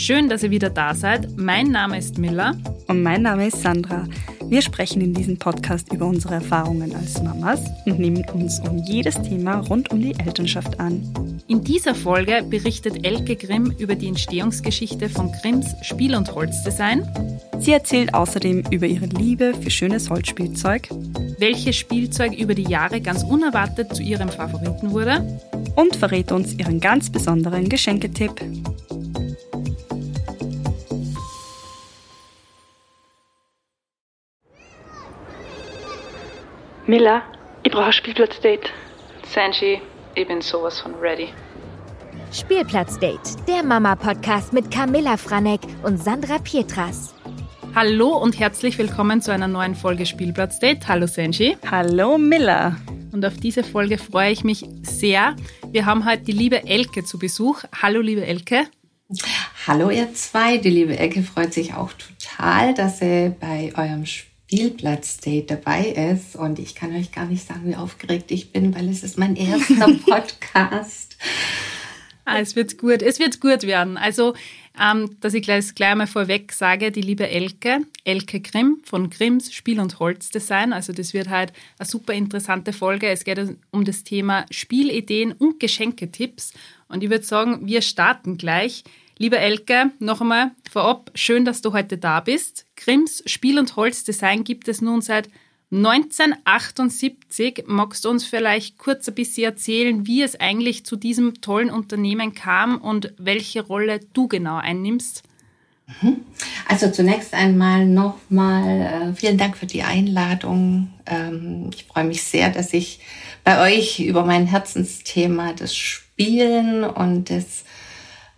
Schön, dass ihr wieder da seid. Mein Name ist Miller. Und mein Name ist Sandra. Wir sprechen in diesem Podcast über unsere Erfahrungen als Mamas und nehmen uns um jedes Thema rund um die Elternschaft an. In dieser Folge berichtet Elke Grimm über die Entstehungsgeschichte von Grimms Spiel- und Holzdesign. Sie erzählt außerdem über ihre Liebe für schönes Holzspielzeug, welches Spielzeug über die Jahre ganz unerwartet zu ihrem Favoriten wurde und verrät uns ihren ganz besonderen Geschenketipp. Miller, ich brauche ein Spielplatzdate. Sanji, ich bin sowas von ready. Spielplatzdate, der Mama-Podcast mit Camilla Franek und Sandra Pietras. Hallo und herzlich willkommen zu einer neuen Folge Spielplatzdate. Hallo Sanji. Hallo Miller. Und auf diese Folge freue ich mich sehr. Wir haben heute die liebe Elke zu Besuch. Hallo liebe Elke. Hallo ihr zwei. Die liebe Elke freut sich auch total, dass sie bei eurem Spiel Spielplatzdate dabei ist. Und ich kann euch gar nicht sagen, wie aufgeregt ich bin, weil es ist mein erster Podcast. ah, es wird gut, es wird gut werden. Also, ähm, dass ich gleich, gleich mal vorweg sage, die liebe Elke, Elke Grimm von Grimms Spiel- und Holzdesign. Also das wird halt eine super interessante Folge. Es geht um das Thema Spielideen und Geschenketipps. Und ich würde sagen, wir starten gleich. Liebe Elke, noch einmal vorab, schön, dass du heute da bist. Grimms Spiel- und Holzdesign gibt es nun seit 1978. Magst du uns vielleicht kurz ein bisschen erzählen, wie es eigentlich zu diesem tollen Unternehmen kam und welche Rolle du genau einnimmst? Mhm. Also zunächst einmal nochmal äh, vielen Dank für die Einladung. Ähm, ich freue mich sehr, dass ich bei euch über mein Herzensthema, das Spielen und das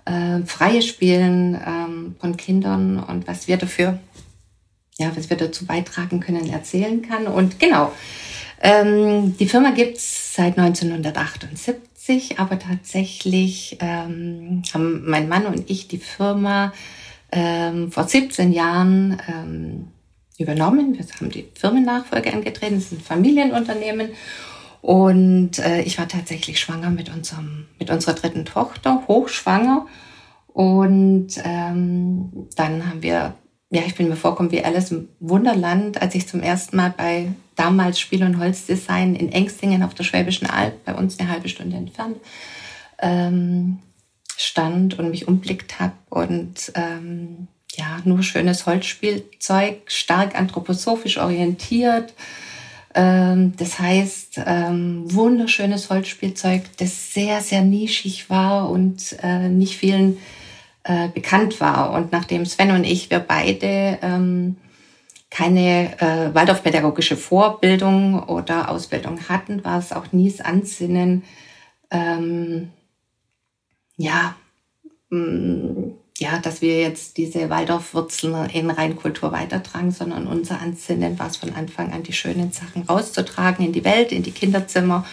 äh, freie Spielen ähm, von Kindern und was wir dafür, ja, was wir dazu beitragen können, erzählen kann. Und genau, ähm, die Firma gibt's seit 1978, aber tatsächlich ähm, haben mein Mann und ich die Firma ähm, vor 17 Jahren ähm, übernommen. Wir haben die Firmennachfolge angetreten, es ist ein Familienunternehmen und äh, ich war tatsächlich schwanger mit, unserem, mit unserer dritten Tochter, hochschwanger. Und ähm, dann haben wir, ja, ich bin mir vorgekommen wie Alice im Wunderland, als ich zum ersten Mal bei damals Spiel- und Holzdesign in Engstingen auf der Schwäbischen Alb, bei uns eine halbe Stunde entfernt, ähm, stand und mich umblickt habe und ähm, ja, nur schönes Holzspielzeug, stark anthroposophisch orientiert, das heißt, ähm, wunderschönes Holzspielzeug, das sehr, sehr nischig war und äh, nicht vielen äh, bekannt war. Und nachdem Sven und ich, wir beide ähm, keine äh, Waldorfpädagogische Vorbildung oder Ausbildung hatten, war es auch nie das Ansinnen, ähm, ja, mh, ja, dass wir jetzt diese Waldorfwurzeln in Reinkultur weitertragen, sondern unser Ansinnen war es von Anfang an, die schönen Sachen rauszutragen in die Welt, in die Kinderzimmer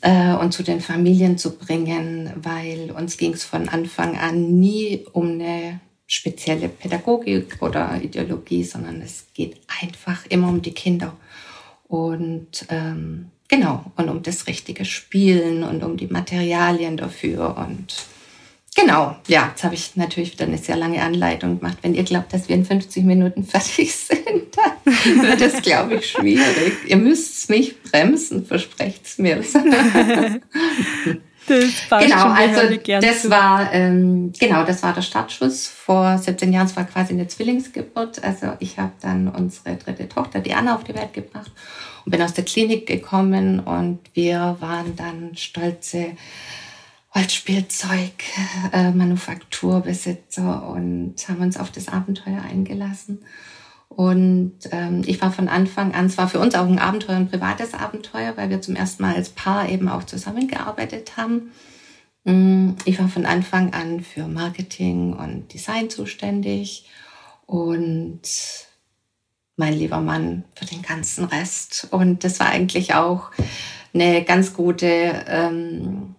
äh, und zu den Familien zu bringen, weil uns ging es von Anfang an nie um eine spezielle Pädagogik oder Ideologie, sondern es geht einfach immer um die Kinder. Und ähm, genau, und um das richtige Spielen und um die Materialien dafür und Genau, ja, jetzt habe ich natürlich wieder eine sehr lange Anleitung gemacht. Wenn ihr glaubt, dass wir in 50 Minuten fertig sind, dann wird es, glaube ich, schwierig. ihr müsst mich bremsen, versprecht es mir. Das genau, also das war ähm, genau, das war der Startschuss vor 17 Jahren. Es war quasi eine Zwillingsgeburt. Also ich habe dann unsere dritte Tochter, die Anna, auf die Welt gebracht und bin aus der Klinik gekommen und wir waren dann stolze Holzspielzeug, äh, Manufakturbesitzer und haben uns auf das Abenteuer eingelassen. Und ähm, ich war von Anfang an, es war für uns auch ein Abenteuer, ein privates Abenteuer, weil wir zum ersten Mal als Paar eben auch zusammengearbeitet haben. Mm, ich war von Anfang an für Marketing und Design zuständig und mein lieber Mann für den ganzen Rest. Und das war eigentlich auch eine ganz gute ähm,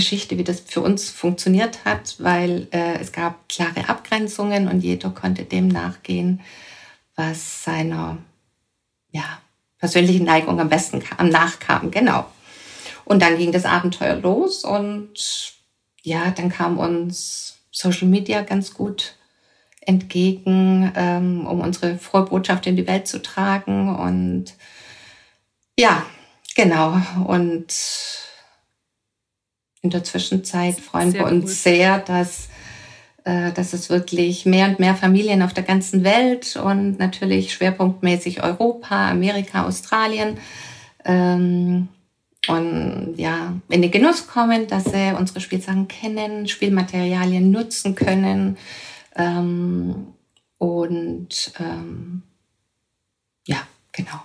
Geschichte, wie das für uns funktioniert hat, weil äh, es gab klare Abgrenzungen und jeder konnte dem nachgehen, was seiner ja, persönlichen Neigung am besten kam, nachkam. Genau. Und dann ging das Abenteuer los und ja, dann kam uns Social Media ganz gut entgegen, ähm, um unsere frohe Botschaft in die Welt zu tragen. Und ja, genau. Und in der Zwischenzeit freuen sehr wir uns cool. sehr, dass, äh, dass es wirklich mehr und mehr Familien auf der ganzen Welt und natürlich schwerpunktmäßig Europa, Amerika, Australien ähm, und ja, in den Genuss kommen, dass sie unsere Spielsachen kennen, Spielmaterialien nutzen können ähm, und ähm, ja, genau.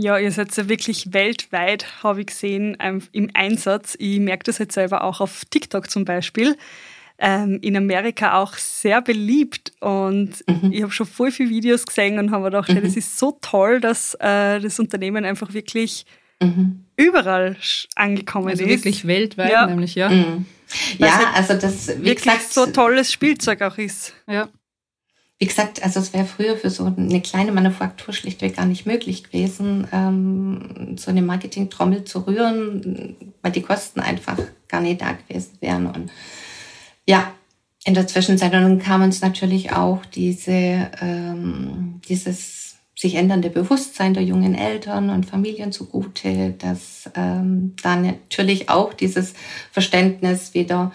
Ja, ihr seid ja wirklich weltweit, habe ich gesehen, im Einsatz. Ich merke das jetzt selber auch auf TikTok zum Beispiel. Ähm, in Amerika auch sehr beliebt und mhm. ich habe schon voll viele Videos gesehen und habe gedacht, mhm. das ist so toll, dass äh, das Unternehmen einfach wirklich mhm. überall angekommen also ist. Wirklich weltweit, ja. nämlich, ja. Mhm. Ja, also das wie wirklich gesagt, so tolles Spielzeug auch ist. Ja. Wie gesagt, also es wäre früher für so eine kleine Manufaktur schlichtweg gar nicht möglich gewesen, ähm, so eine Marketing-Trommel zu rühren, weil die Kosten einfach gar nicht da gewesen wären. Und ja, in der Zwischenzeit und dann kam uns natürlich auch diese, ähm, dieses sich ändernde Bewusstsein der jungen Eltern und Familien zugute, dass ähm, da natürlich auch dieses Verständnis wieder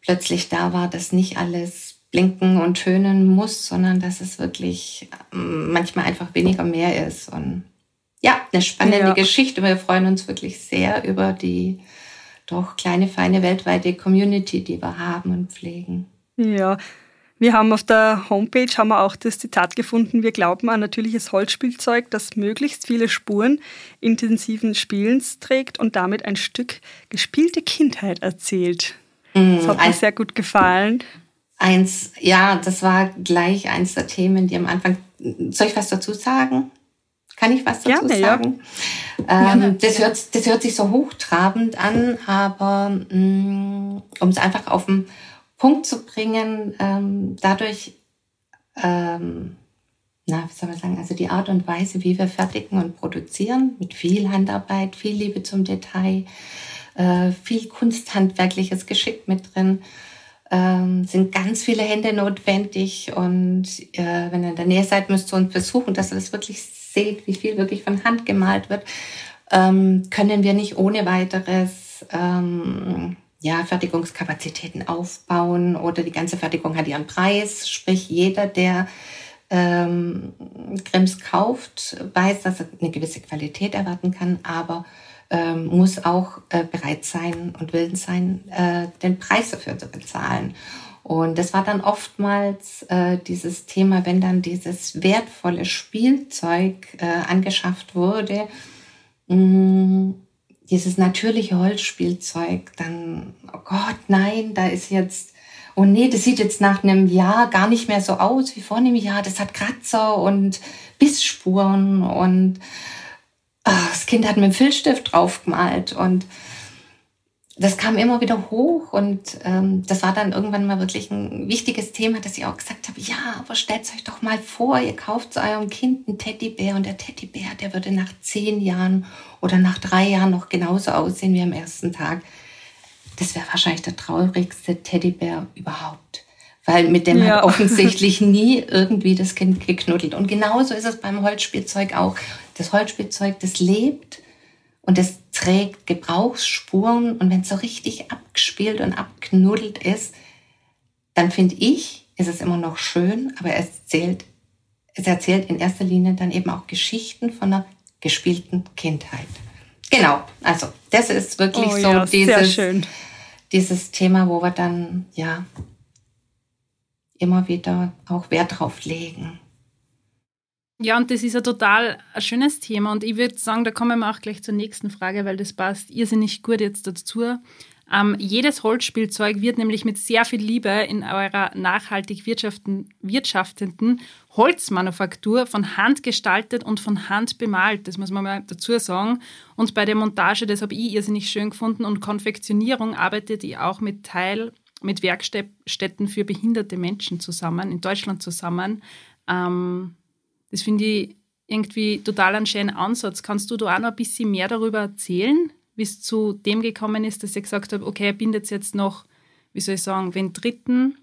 plötzlich da war, dass nicht alles blinken und tönen muss, sondern dass es wirklich ähm, manchmal einfach weniger mehr ist. Und ja, eine spannende ja. Geschichte. Wir freuen uns wirklich sehr über die doch kleine, feine weltweite Community, die wir haben und pflegen. Ja, wir haben auf der Homepage haben wir auch das Zitat gefunden, wir glauben an natürliches Holzspielzeug, das möglichst viele Spuren intensiven Spielens trägt und damit ein Stück gespielte Kindheit erzählt. Mm, das hat mir sehr gut gefallen. Eins, ja, das war gleich eins der Themen, die am Anfang. Soll ich was dazu sagen? Kann ich was dazu Gerne, sagen? Ja. Ähm, das, hört, das hört sich so hochtrabend an, aber mm, um es einfach auf den Punkt zu bringen, ähm, dadurch, ähm, na, wie soll man sagen, also die Art und Weise, wie wir fertigen und produzieren, mit viel Handarbeit, viel Liebe zum Detail, äh, viel kunsthandwerkliches Geschick mit drin, ähm, sind ganz viele Hände notwendig und äh, wenn ihr in der Nähe seid, müsst ihr uns versuchen, dass ihr das wirklich seht, wie viel wirklich von Hand gemalt wird, ähm, können wir nicht ohne weiteres ähm, ja, Fertigungskapazitäten aufbauen oder die ganze Fertigung hat ihren Preis. Sprich, jeder, der ähm, Grimms kauft, weiß, dass er eine gewisse Qualität erwarten kann, aber ähm, muss auch äh, bereit sein und willens sein, äh, den Preis dafür zu bezahlen. Und das war dann oftmals äh, dieses Thema, wenn dann dieses wertvolle Spielzeug äh, angeschafft wurde, mh, mm, dieses natürliche Holzspielzeug, dann, oh Gott, nein, da ist jetzt, oh nee, das sieht jetzt nach einem Jahr gar nicht mehr so aus wie vor einem Jahr. Das hat Kratzer und Bissspuren und ach, das Kind hat mit dem Filzstift draufgemalt und das kam immer wieder hoch und ähm, das war dann irgendwann mal wirklich ein wichtiges Thema, dass ich auch gesagt habe, ja, aber stellt euch doch mal vor, ihr kauft zu eurem Kind einen Teddybär und der Teddybär, der würde nach zehn Jahren oder nach drei Jahren noch genauso aussehen wie am ersten Tag. Das wäre wahrscheinlich der traurigste Teddybär überhaupt. Weil mit dem ja. hat offensichtlich nie irgendwie das Kind geknuddelt. Und genauso ist es beim Holzspielzeug auch. Das Holzspielzeug, das lebt und es trägt Gebrauchsspuren und wenn es so richtig abgespielt und abknuddelt ist, dann finde ich, ist es immer noch schön, aber es erzählt, es erzählt in erster Linie dann eben auch Geschichten von einer gespielten Kindheit. Genau, also das ist wirklich oh, so ja, dieses, dieses Thema, wo wir dann ja immer wieder auch Wert drauf legen. Ja, und das ist ein total schönes Thema. Und ich würde sagen, da kommen wir auch gleich zur nächsten Frage, weil das passt irrsinnig gut jetzt dazu. Ähm, jedes Holzspielzeug wird nämlich mit sehr viel Liebe in eurer nachhaltig wirtschaftenden Holzmanufaktur von Hand gestaltet und von Hand bemalt. Das muss man mal dazu sagen. Und bei der Montage, das habe ich irrsinnig schön gefunden. Und Konfektionierung arbeitet ihr auch mit Teil mit Werkstätten für behinderte Menschen zusammen, in Deutschland zusammen. Ähm, das finde ich irgendwie total einen schönen Ansatz. Kannst du da auch noch ein bisschen mehr darüber erzählen, wie es zu dem gekommen ist, dass ihr gesagt habt, okay, ihr bindet jetzt noch wie soll ich sagen, wen Dritten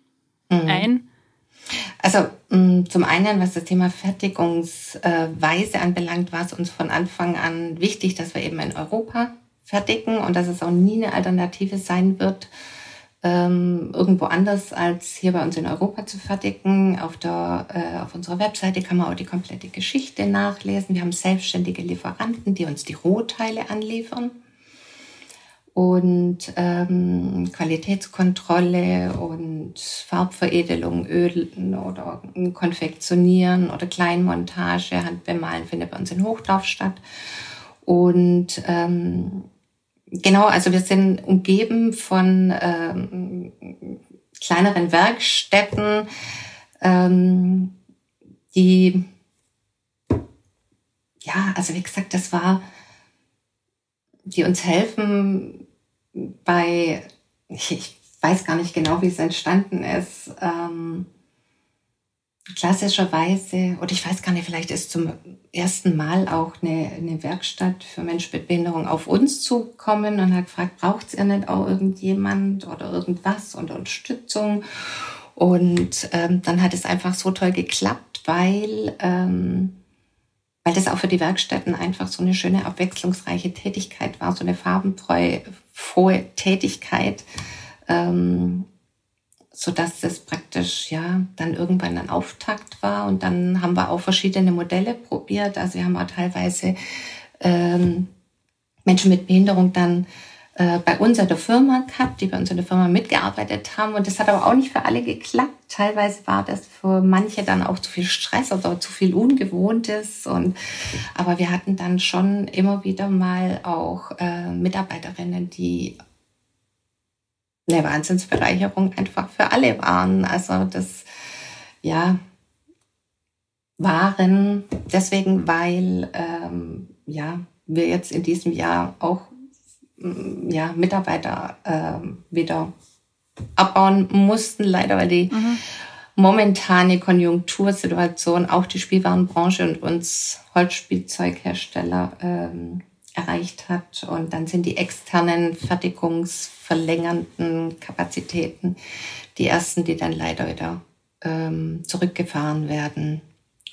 mhm. ein? Also mm, zum einen, was das Thema Fertigungsweise anbelangt, war es uns von Anfang an wichtig, dass wir eben in Europa fertigen und dass es auch nie eine Alternative sein wird, ähm, irgendwo anders als hier bei uns in Europa zu fertigen. Auf, der, äh, auf unserer Webseite kann man auch die komplette Geschichte nachlesen. Wir haben selbstständige Lieferanten, die uns die Rohteile anliefern und ähm, Qualitätskontrolle und Farbveredelung, Ölen oder Konfektionieren oder Kleinmontage, Handbemalen findet bei uns in Hochdorf statt. Und ähm, genau, also wir sind umgeben von ähm, kleineren Werkstätten, ähm, die ja, also wie gesagt, das war, die uns helfen, bei, ich weiß gar nicht genau, wie es entstanden ist, ähm, klassischerweise, oder ich weiß gar nicht, vielleicht ist zum ersten Mal auch eine, eine Werkstatt für Menschen mit Behinderung auf uns zugekommen und hat gefragt, braucht ihr nicht auch irgendjemand oder irgendwas und Unterstützung? Und ähm, dann hat es einfach so toll geklappt, weil, ähm, weil das auch für die Werkstätten einfach so eine schöne, abwechslungsreiche Tätigkeit war, so eine farbenfreie frohe Tätigkeit, ähm, so dass das praktisch ja dann irgendwann ein Auftakt war und dann haben wir auch verschiedene Modelle probiert. Also wir haben auch teilweise ähm, Menschen mit Behinderung dann äh, bei uns in der Firma gehabt, die bei uns in der Firma mitgearbeitet haben. Und das hat aber auch nicht für alle geklappt. Teilweise war das für manche dann auch zu viel Stress oder zu viel Ungewohntes. Und, aber wir hatten dann schon immer wieder mal auch äh, Mitarbeiterinnen, die eine Wahnsinnsbereicherung einfach für alle waren. Also das, ja, waren deswegen, weil ähm, ja, wir jetzt in diesem Jahr auch ja, Mitarbeiter äh, wieder abbauen mussten, leider, weil die mhm. momentane Konjunktursituation auch die Spielwarenbranche und uns Holzspielzeughersteller ähm, erreicht hat. Und dann sind die externen fertigungsverlängernden Kapazitäten die ersten, die dann leider wieder ähm, zurückgefahren werden.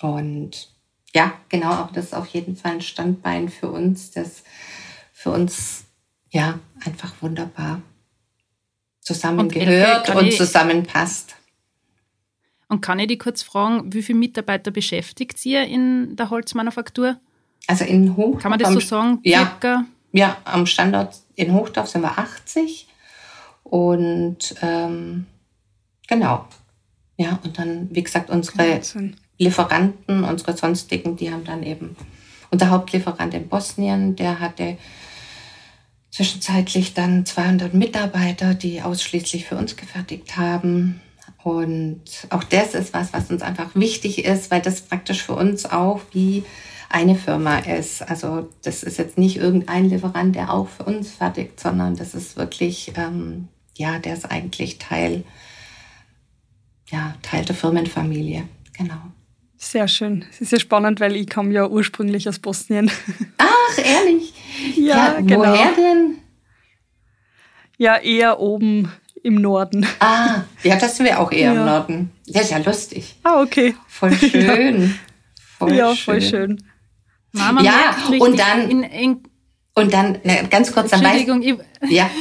Und ja, genau, aber das ist auf jeden Fall ein Standbein für uns, das für uns ja, einfach wunderbar zusammengehört und, und zusammenpasst. Und kann ich die kurz fragen, wie viele Mitarbeiter beschäftigt ihr in der Holzmanufaktur? Also in Hochdorf. Kann man das so sagen? Ja, ja, am Standort in Hochdorf sind wir 80. Und ähm, genau. Ja, und dann, wie gesagt, unsere Lieferanten, unsere sonstigen, die haben dann eben unser Hauptlieferant in Bosnien, der hatte zwischenzeitlich dann 200 Mitarbeiter, die ausschließlich für uns gefertigt haben. Und auch das ist was, was uns einfach wichtig ist, weil das praktisch für uns auch wie eine Firma ist. Also das ist jetzt nicht irgendein Lieferant, der auch für uns fertigt, sondern das ist wirklich, ähm, ja, der ist eigentlich Teil, ja, Teil der Firmenfamilie. Genau. Sehr schön. Es ist ja spannend, weil ich komme ja ursprünglich aus Bosnien. Ach, ehrlich? Ja, ja genau. Woher denn? Ja, eher oben im Norden. Ah, ja, das sind wir auch eher ja. im Norden. Das ist ja lustig. Ah, okay. Voll schön. Ja, voll, ja, schön. voll schön. Mama ja, und dann, in, in, und dann, ne, ganz kurz, dann Entschuldigung, weiß, ich, ja.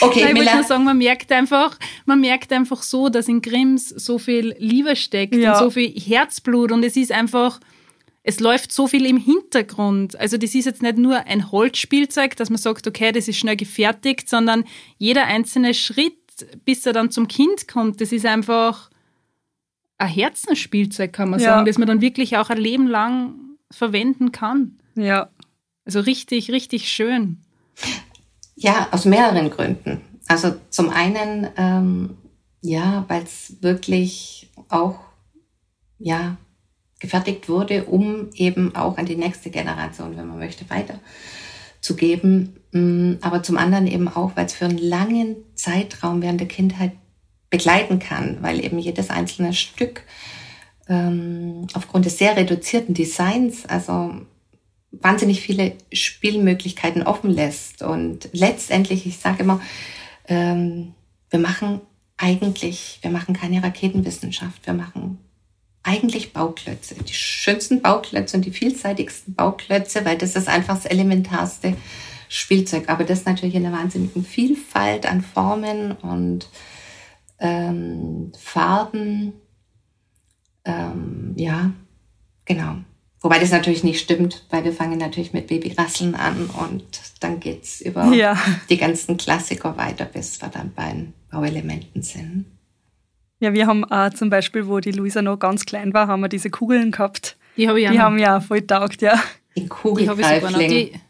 Okay, Nein, ich wollte nur sagen, man merkt einfach, man merkt einfach so, dass in Grimms so viel Liebe steckt ja. und so viel Herzblut und es ist einfach, es läuft so viel im Hintergrund. Also das ist jetzt nicht nur ein Holzspielzeug, dass man sagt, okay, das ist schnell gefertigt, sondern jeder einzelne Schritt, bis er dann zum Kind kommt, das ist einfach ein Herzensspielzeug, kann man ja. sagen, das man dann wirklich auch ein Leben lang verwenden kann. Ja. Also richtig, richtig schön. Ja, aus mehreren Gründen. Also zum einen, ähm, ja, weil es wirklich auch, ja, gefertigt wurde, um eben auch an die nächste Generation, wenn man möchte, weiterzugeben. Mm, aber zum anderen eben auch, weil es für einen langen Zeitraum während der Kindheit begleiten kann, weil eben jedes einzelne Stück ähm, aufgrund des sehr reduzierten Designs, also wahnsinnig viele Spielmöglichkeiten offen lässt. Und letztendlich, ich sage immer, ähm, wir machen eigentlich, wir machen keine Raketenwissenschaft, wir machen eigentlich Bauklötze, die schönsten Bauklötze und die vielseitigsten Bauklötze, weil das ist einfach das elementarste Spielzeug. Aber das natürlich in einer wahnsinnigen Vielfalt an Formen und ähm, Farben. Ähm, ja, genau. Wobei das natürlich nicht stimmt, weil wir fangen natürlich mit Babyrasseln an und dann geht's über ja. die ganzen Klassiker weiter, bis wir dann bei den Bauelementen sind. Ja, wir haben auch zum Beispiel, wo die Luisa noch ganz klein war, haben wir diese Kugeln gehabt. Die habe ich Die haben ja voll taugt, ja. Die Kugelgreifling.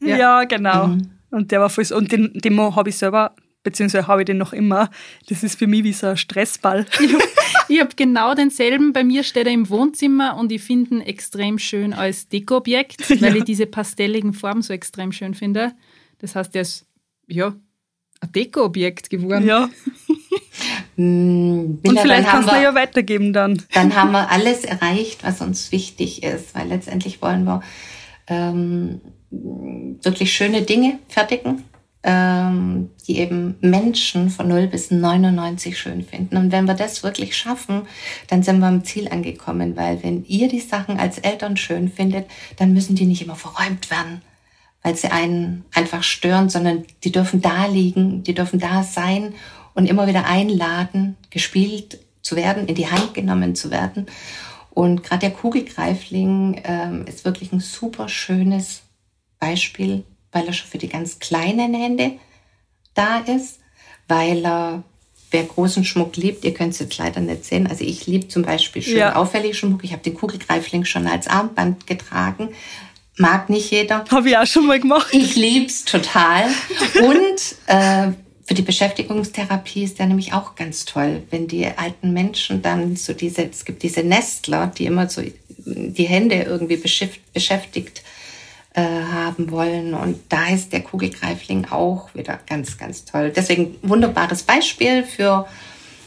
Ja. ja, genau. Mhm. Und der war voll und den, den habe ich selber, beziehungsweise habe ich den noch immer. Das ist für mich wie so ein Stressball. ich habe genau denselben. Bei mir steht er im Wohnzimmer und ich finde ihn extrem schön als Dekoobjekt, weil ja. ich diese pastelligen Formen so extrem schön finde. Das heißt, er ist, ja, ein Dekoobjekt geworden. Ja. Hm, und vielleicht kannst du ja weitergeben dann. Dann haben wir alles erreicht, was uns wichtig ist, weil letztendlich wollen wir ähm, wirklich schöne Dinge fertigen, ähm, die eben Menschen von 0 bis 99 schön finden. Und wenn wir das wirklich schaffen, dann sind wir am Ziel angekommen, weil wenn ihr die Sachen als Eltern schön findet, dann müssen die nicht immer verräumt werden weil sie einen einfach stören, sondern die dürfen da liegen, die dürfen da sein und immer wieder einladen, gespielt zu werden, in die Hand genommen zu werden. Und gerade der Kugelgreifling ähm, ist wirklich ein super schönes Beispiel, weil er schon für die ganz kleinen Hände da ist, weil er, wer großen Schmuck liebt, ihr könnt es jetzt leider nicht sehen, also ich liebe zum Beispiel schön ja. auffällig Schmuck, ich habe den Kugelgreifling schon als Armband getragen, mag nicht jeder. Habe ich auch schon mal gemacht. Ich lieb's total. Und äh, für die Beschäftigungstherapie ist der nämlich auch ganz toll, wenn die alten Menschen dann so diese, es gibt diese Nestler, die immer so die Hände irgendwie beschäftigt äh, haben wollen. Und da ist der Kugelgreifling auch wieder ganz, ganz toll. Deswegen wunderbares Beispiel für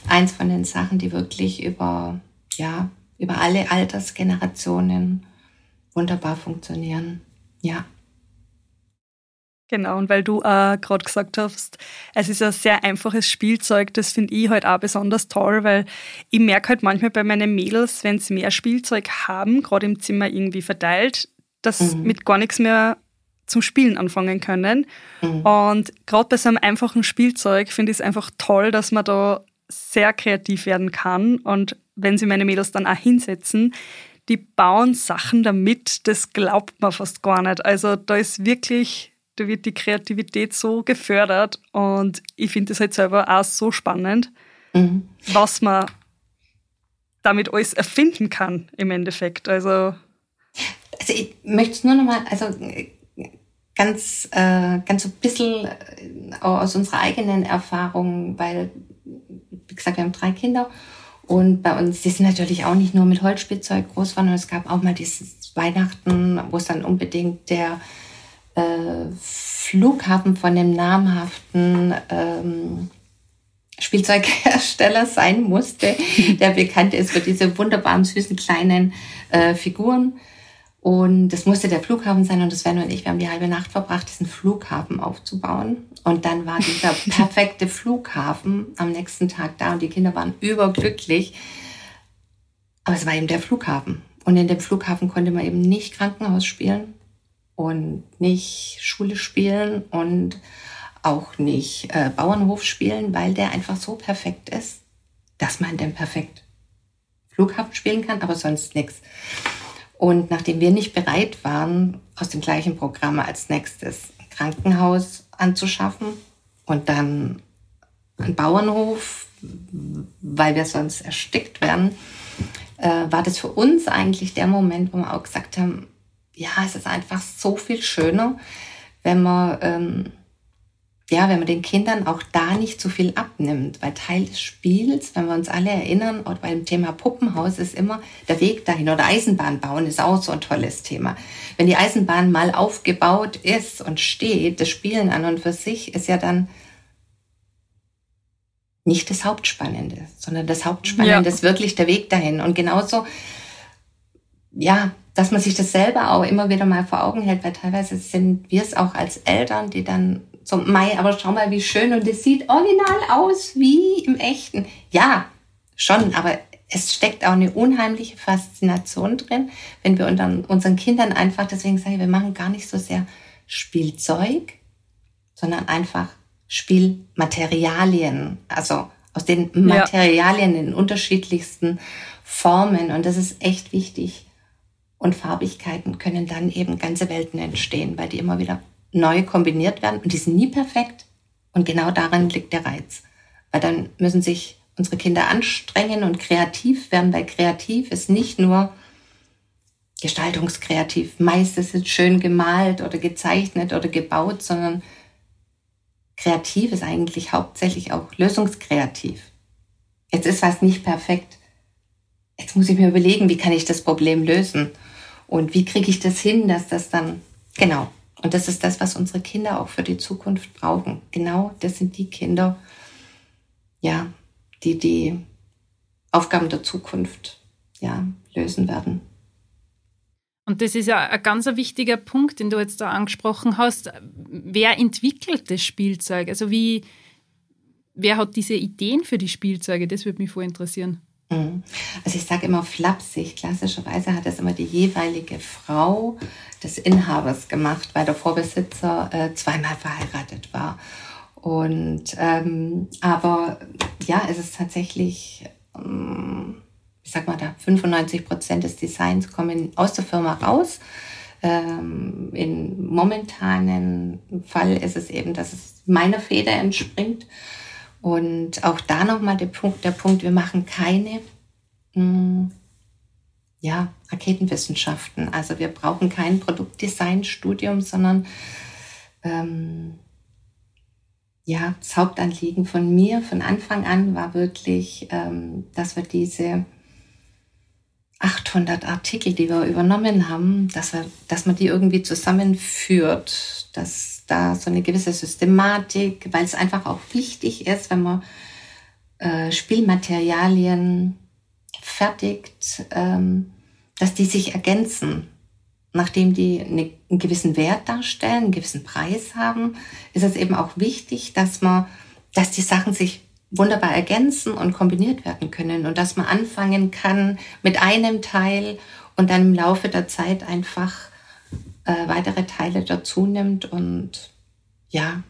eins von den Sachen, die wirklich über, ja, über alle Altersgenerationen wunderbar funktionieren. Ja. Genau, und weil du äh, gerade gesagt hast, es ist ein sehr einfaches Spielzeug, das finde ich halt auch besonders toll, weil ich merke halt manchmal bei meinen Mädels, wenn sie mehr Spielzeug haben, gerade im Zimmer irgendwie verteilt, dass mhm. mit gar nichts mehr zum Spielen anfangen können. Mhm. Und gerade bei so einem einfachen Spielzeug finde ich es einfach toll, dass man da sehr kreativ werden kann. Und wenn sie meine Mädels dann auch hinsetzen, die bauen Sachen damit, das glaubt man fast gar nicht. Also da ist wirklich, da wird die Kreativität so gefördert und ich finde das halt selber auch so spannend, mhm. was man damit alles erfinden kann im Endeffekt. Also, also ich möchte es nur nochmal, also ganz, äh, ganz so ein bisschen äh, aus unserer eigenen Erfahrung, weil, wie gesagt, wir haben drei Kinder und bei uns, die sind natürlich auch nicht nur mit Holzspielzeug groß geworden, es gab auch mal dieses Weihnachten, wo es dann unbedingt der äh, Flughafen von dem namhaften ähm, Spielzeughersteller sein musste, der bekannt ist für diese wunderbaren, süßen kleinen äh, Figuren. Und das musste der Flughafen sein und das Sven und ich, wir haben die halbe Nacht verbracht, diesen Flughafen aufzubauen. Und dann war dieser perfekte Flughafen am nächsten Tag da und die Kinder waren überglücklich. Aber es war eben der Flughafen. Und in dem Flughafen konnte man eben nicht Krankenhaus spielen und nicht Schule spielen und auch nicht äh, Bauernhof spielen, weil der einfach so perfekt ist, dass man den perfekt Flughafen spielen kann, aber sonst nichts. Und nachdem wir nicht bereit waren, aus dem gleichen Programm als nächstes ein Krankenhaus anzuschaffen und dann ein Bauernhof, weil wir sonst erstickt werden, äh, war das für uns eigentlich der Moment, wo wir auch gesagt haben, ja, es ist einfach so viel schöner, wenn man ähm, ja, wenn man den Kindern auch da nicht zu viel abnimmt, weil Teil des Spiels, wenn wir uns alle erinnern, oder beim Thema Puppenhaus ist immer der Weg dahin oder Eisenbahn bauen ist auch so ein tolles Thema. Wenn die Eisenbahn mal aufgebaut ist und steht, das Spielen an und für sich ist ja dann nicht das Hauptspannende, sondern das Hauptspannende ja. ist wirklich der Weg dahin. Und genauso, ja, dass man sich das selber auch immer wieder mal vor Augen hält, weil teilweise sind wir es auch als Eltern, die dann so, Mai, aber schau mal, wie schön und es sieht original aus wie im echten. Ja, schon, aber es steckt auch eine unheimliche Faszination drin, wenn wir unseren Kindern einfach, deswegen sage ich, wir machen gar nicht so sehr Spielzeug, sondern einfach Spielmaterialien, also aus den Materialien ja. in unterschiedlichsten Formen. Und das ist echt wichtig. Und Farbigkeiten können dann eben ganze Welten entstehen, weil die immer wieder neu kombiniert werden und die sind nie perfekt. Und genau darin liegt der Reiz. Weil dann müssen sich unsere Kinder anstrengen und kreativ werden, weil kreativ ist nicht nur gestaltungskreativ. Meistens ist es schön gemalt oder gezeichnet oder gebaut, sondern kreativ ist eigentlich hauptsächlich auch lösungskreativ. Jetzt ist was nicht perfekt. Jetzt muss ich mir überlegen, wie kann ich das Problem lösen? Und wie kriege ich das hin, dass das dann, genau. Und das ist das, was unsere Kinder auch für die Zukunft brauchen. Genau, das sind die Kinder, ja, die die Aufgaben der Zukunft, ja, lösen werden. Und das ist ja ein ganz wichtiger Punkt, den du jetzt da angesprochen hast. Wer entwickelt das Spielzeug? Also wie, wer hat diese Ideen für die Spielzeuge? Das würde mich voll interessieren. Mhm. Also ich sage immer flapsig, klassischerweise hat das immer die jeweilige Frau des Inhabers gemacht, weil der Vorbesitzer äh, zweimal verheiratet war. Und ähm, aber ja, es ist tatsächlich, ähm, ich sag mal, da 95 Prozent des Designs kommen aus der Firma raus. Ähm, Im momentanen Fall ist es eben, dass es meiner Feder entspringt. Und auch da nochmal der Punkt, der Punkt, wir machen keine mh, hm, ja, Raketenwissenschaften. Also wir brauchen kein Produktdesignstudium, sondern ähm, ja, das Hauptanliegen von mir von Anfang an war wirklich, ähm, dass wir diese 800 Artikel, die wir übernommen haben, dass, wir, dass man die irgendwie zusammenführt, dass da so eine gewisse Systematik, weil es einfach auch wichtig ist, wenn man äh, Spielmaterialien fertigt, ähm, dass die sich ergänzen. Nachdem die eine, einen gewissen Wert darstellen, einen gewissen Preis haben, ist es eben auch wichtig, dass man, dass die Sachen sich wunderbar ergänzen und kombiniert werden können und dass man anfangen kann mit einem Teil und dann im Laufe der Zeit einfach äh, weitere Teile dazu nimmt und ja.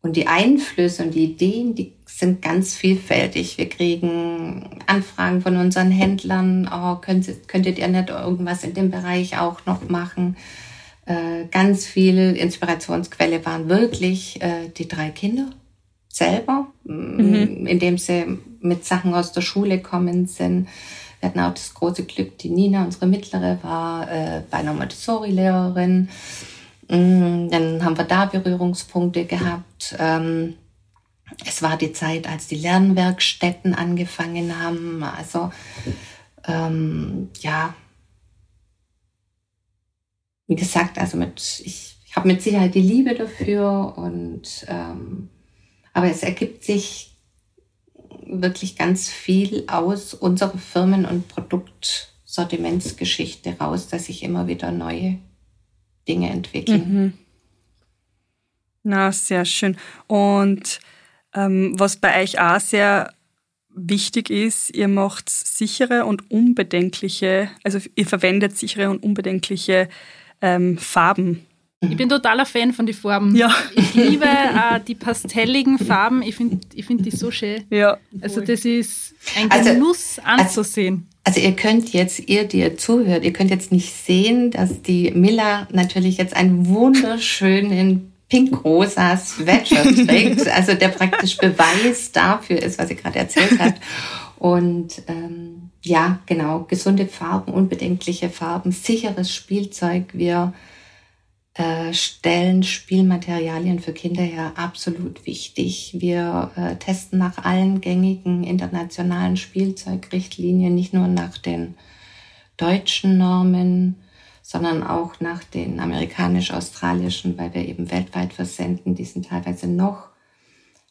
Und die Einflüsse und die Ideen, die sind ganz vielfältig. Wir kriegen Anfragen von unseren Händlern, oh, könnt, könntet ihr nicht irgendwas in dem Bereich auch noch machen? Äh, ganz viel Inspirationsquelle waren wirklich äh, die drei Kinder selber, mhm. indem sie mit Sachen aus der Schule kommen sind. Wir hatten auch das große Glück, die Nina, unsere mittlere, war äh, bei einer Montessori-Lehrerin. Mm, dann haben wir da Berührungspunkte gehabt. Ähm, es war die Zeit, als die Lernwerkstätten angefangen haben. Also ähm, ja, wie gesagt, also mit ich, ich habe mit Sicherheit die Liebe dafür und ähm, aber es ergibt sich wirklich ganz viel aus unserer Firmen- und Produktsortimentsgeschichte raus, dass sich immer wieder neue Dinge entwickeln. Mhm. Na, sehr schön. Und ähm, was bei euch auch sehr wichtig ist, ihr macht sichere und unbedenkliche, also ihr verwendet sichere und unbedenkliche ähm, Farben ich bin totaler Fan von den Farben. Ja. Ich liebe äh, die pastelligen Farben. Ich finde ich find die so schön. Ja. Also das ist ein also, Genuss also, anzusehen. Also, also ihr könnt jetzt, ihr, die ihr zuhört, ihr könnt jetzt nicht sehen, dass die Miller natürlich jetzt einen wunderschönen pink-rosa Sweatshirt trägt. Also der praktisch Beweis dafür ist, was sie gerade erzählt hat. Und ähm, ja, genau, gesunde Farben, unbedenkliche Farben, sicheres Spielzeug. Wir äh, stellen Spielmaterialien für Kinder her absolut wichtig. Wir äh, testen nach allen gängigen internationalen Spielzeugrichtlinien, nicht nur nach den deutschen Normen, sondern auch nach den amerikanisch-australischen, weil wir eben weltweit versenden. Die sind teilweise noch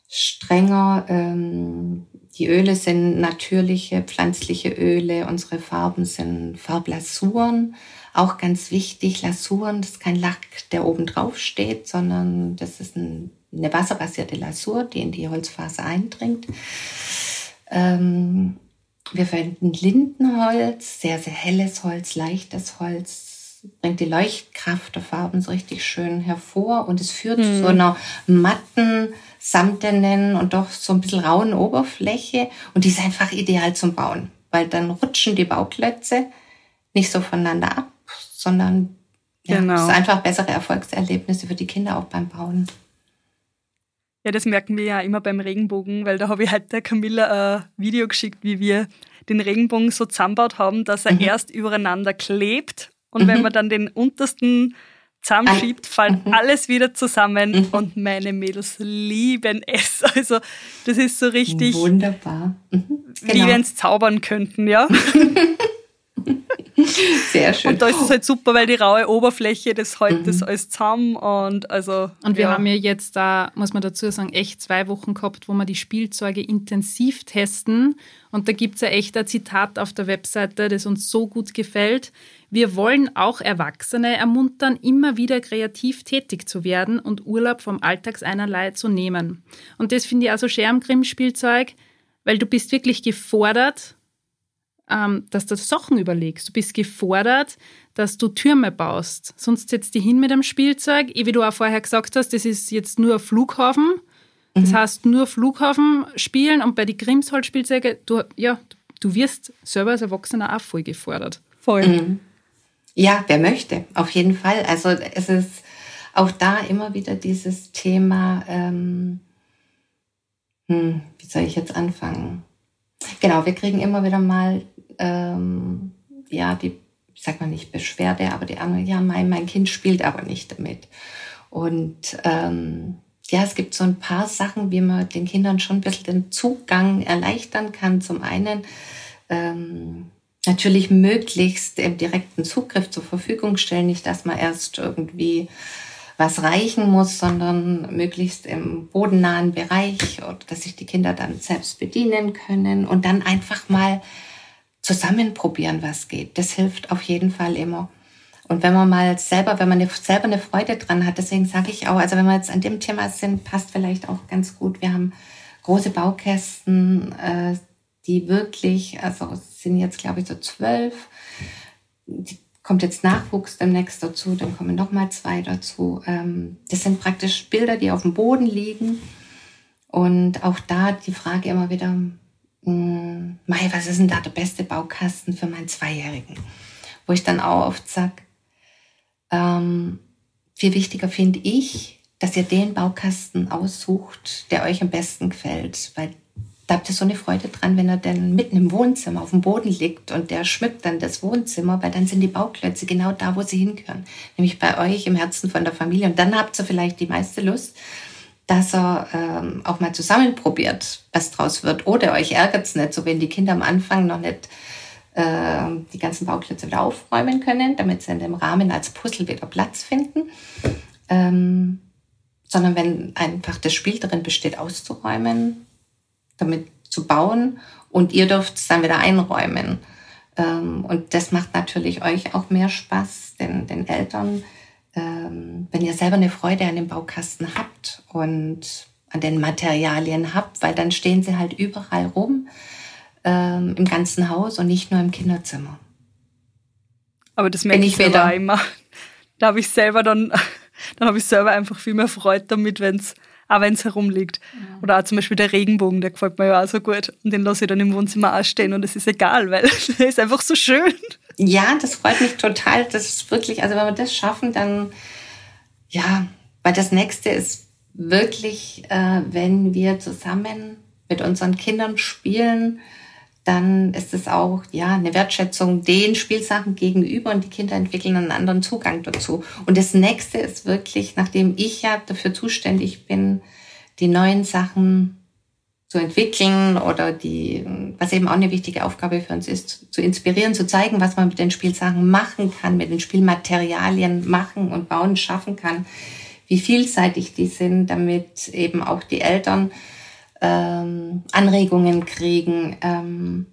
strenger. Ähm, die Öle sind natürliche, pflanzliche Öle. Unsere Farben sind Farblasuren. Auch ganz wichtig, Lasuren, das ist kein Lack, der oben drauf steht, sondern das ist ein, eine wasserbasierte Lasur, die in die Holzfaser eindringt. Ähm, wir verwenden Lindenholz, sehr, sehr helles Holz, leichtes Holz, bringt die Leuchtkraft der Farben so richtig schön hervor und es führt mhm. zu so einer matten, samtenen und doch so ein bisschen rauen Oberfläche und die ist einfach ideal zum Bauen, weil dann rutschen die Bauklötze nicht so voneinander ab, sondern ja, genau. es ist einfach bessere Erfolgserlebnisse für die Kinder auch beim Bauen. Ja, das merken wir ja immer beim Regenbogen, weil da habe ich heute der Camilla ein Video geschickt, wie wir den Regenbogen so zusammenbaut haben, dass er mhm. erst übereinander klebt und mhm. wenn man dann den untersten zusammenschiebt, fällt mhm. alles wieder zusammen mhm. und meine Mädels lieben es. Also das ist so richtig wunderbar. Mhm. Genau. Wie wenn es zaubern könnten, ja. Sehr schön. Und da ist es halt super, weil die raue Oberfläche, das hält mhm. das alles zusammen und also. Und wir ja. haben ja jetzt da, muss man dazu sagen, echt zwei Wochen gehabt, wo wir die Spielzeuge intensiv testen. Und da gibt es ja echt ein Zitat auf der Webseite, das uns so gut gefällt. Wir wollen auch Erwachsene ermuntern, immer wieder kreativ tätig zu werden und Urlaub vom Alltagseinerlei zu nehmen. Und das finde ich also schön am Grimm-Spielzeug, weil du bist wirklich gefordert, dass du Sachen überlegst. Du bist gefordert, dass du Türme baust. Sonst setzt dich hin mit einem Spielzeug. Wie du auch vorher gesagt hast, das ist jetzt nur Flughafen. Das mhm. heißt, nur Flughafen spielen und bei den Grimsholz-Spielzeugen, du, ja, du wirst selber als Erwachsener auch voll gefordert. Voll. Mhm. Ja, wer möchte, auf jeden Fall. Also es ist auch da immer wieder dieses Thema, ähm, hm, wie soll ich jetzt anfangen? Genau, wir kriegen immer wieder mal ähm, ja, die, ich sag mal nicht Beschwerde, aber die andere, ja, mein, mein Kind spielt aber nicht damit. Und ähm, ja, es gibt so ein paar Sachen, wie man den Kindern schon ein bisschen den Zugang erleichtern kann. Zum einen ähm, natürlich möglichst im direkten Zugriff zur Verfügung stellen, nicht, dass man erst irgendwie was reichen muss, sondern möglichst im bodennahen Bereich oder dass sich die Kinder dann selbst bedienen können und dann einfach mal zusammen probieren, was geht. Das hilft auf jeden Fall immer. Und wenn man mal selber, wenn man selber eine Freude dran hat, deswegen sage ich auch, also wenn wir jetzt an dem Thema sind, passt vielleicht auch ganz gut. Wir haben große Baukästen, äh, die wirklich, also sind jetzt glaube ich so zwölf, die kommt jetzt Nachwuchs demnächst dazu, dann kommen noch mal zwei dazu. Ähm, das sind praktisch Bilder, die auf dem Boden liegen. Und auch da die Frage immer wieder, hm, Mai, was ist denn da der beste Baukasten für meinen Zweijährigen? Wo ich dann auch oft sage, ähm, viel wichtiger finde ich, dass ihr den Baukasten aussucht, der euch am besten gefällt, weil da habt ihr so eine Freude dran, wenn er dann mitten im Wohnzimmer auf dem Boden liegt und der schmückt dann das Wohnzimmer, weil dann sind die Bauklötze genau da, wo sie hingehören, nämlich bei euch im Herzen von der Familie. Und dann habt ihr vielleicht die meiste Lust, dass er ähm, auch mal zusammen probiert, was draus wird. Oder euch ärgert es nicht, so wenn die Kinder am Anfang noch nicht äh, die ganzen Bauklötze wieder aufräumen können, damit sie in dem Rahmen als Puzzle wieder Platz finden. Ähm, sondern wenn einfach das Spiel darin besteht, auszuräumen, damit zu bauen und ihr dürft es dann wieder einräumen. Ähm, und das macht natürlich euch auch mehr Spaß, den, den Eltern, ähm, wenn ihr selber eine Freude an dem Baukasten habt und an den Materialien habt, weil dann stehen sie halt überall rum ähm, im ganzen Haus und nicht nur im Kinderzimmer. Aber das merke ich, ich selber immer. Da habe ich selber dann, dann habe ich selber einfach viel mehr Freude damit, wenn es auch wenn es herumliegt. Ja. Oder auch zum Beispiel der Regenbogen, der gefällt mir ja auch so gut. Und den lasse ich dann im Wohnzimmer ausstehen und es ist egal, weil der ist einfach so schön. Ja, das freut mich total. Das ist wirklich, also wenn wir das schaffen, dann, ja, weil das nächste ist wirklich, äh, wenn wir zusammen mit unseren Kindern spielen, dann ist es auch ja eine Wertschätzung den Spielsachen gegenüber und die Kinder entwickeln einen anderen Zugang dazu. Und das nächste ist wirklich, nachdem ich ja dafür zuständig bin, die neuen Sachen zu entwickeln oder die, was eben auch eine wichtige Aufgabe für uns ist, zu inspirieren, zu zeigen, was man mit den Spielsachen machen kann, mit den Spielmaterialien machen und bauen, schaffen kann, wie vielseitig die sind, damit eben auch die Eltern ähm, Anregungen kriegen. Ähm,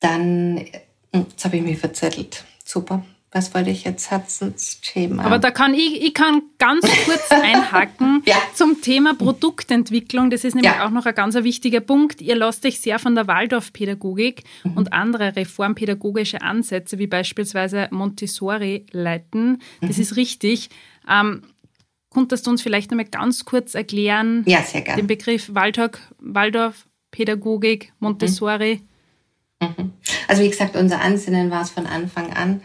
dann, äh, jetzt habe ich mich verzettelt. Super was wollte ich jetzt Herzensthema? Aber da kann ich, ich kann ganz kurz einhaken ja. zum Thema Produktentwicklung. Das ist nämlich ja. auch noch ein ganz wichtiger Punkt. Ihr lasst euch sehr von der Waldorfpädagogik mhm. und andere reformpädagogische Ansätze, wie beispielsweise Montessori, leiten. Das mhm. ist richtig. Ähm, Könntest du uns vielleicht einmal ganz kurz erklären, ja, den Begriff Waldorf-Pädagogik, Montessori? Mhm. mhm. Also wie gesagt, unser Ansinnen war es von Anfang an,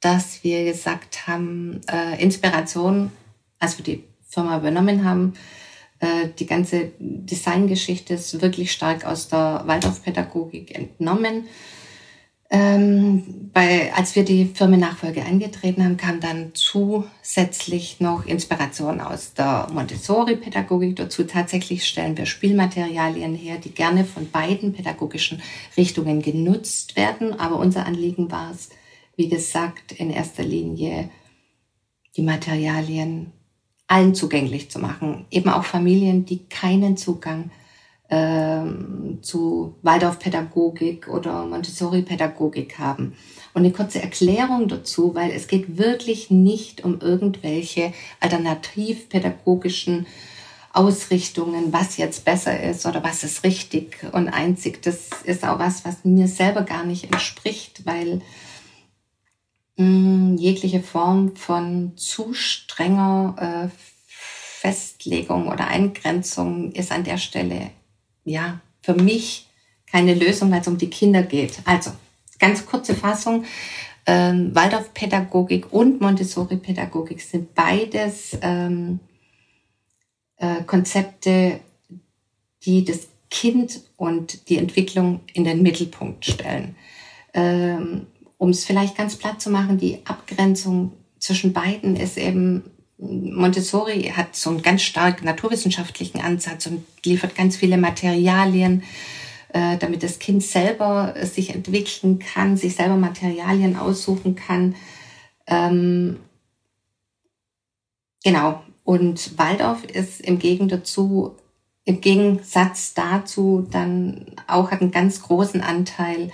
dass wir gesagt haben, äh, Inspiration, als wir die Firma übernommen haben, äh, die ganze Designgeschichte ist wirklich stark aus der Waldorfpädagogik entnommen. Ähm, bei, als wir die Firmennachfolge eingetreten haben, kam dann zusätzlich noch Inspiration aus der Montessori-Pädagogik dazu. Tatsächlich stellen wir Spielmaterialien her, die gerne von beiden pädagogischen Richtungen genutzt werden. Aber unser Anliegen war es, wie gesagt, in erster Linie die Materialien allen zugänglich zu machen. Eben auch Familien, die keinen Zugang ähm, zu Waldorfpädagogik oder Montessori-Pädagogik haben. Und eine kurze Erklärung dazu, weil es geht wirklich nicht um irgendwelche alternativpädagogischen Ausrichtungen, was jetzt besser ist oder was ist richtig und einzig. Das ist auch was, was mir selber gar nicht entspricht, weil mh, jegliche Form von zu strenger äh, Festlegung oder Eingrenzung ist an der Stelle ja für mich keine Lösung, weil es um die Kinder geht. Also ganz kurze Fassung. Ähm, Waldorfpädagogik und Montessori-Pädagogik sind beides ähm, äh, Konzepte, die das Kind und die Entwicklung in den Mittelpunkt stellen. Ähm, um es vielleicht ganz platt zu machen, die Abgrenzung zwischen beiden ist eben, Montessori hat so einen ganz stark naturwissenschaftlichen Ansatz und liefert ganz viele Materialien, äh, damit das Kind selber sich entwickeln kann, sich selber Materialien aussuchen kann. Ähm, genau. Und Waldorf ist im Gegensatz dazu, im Gegensatz dazu dann auch hat einen ganz großen Anteil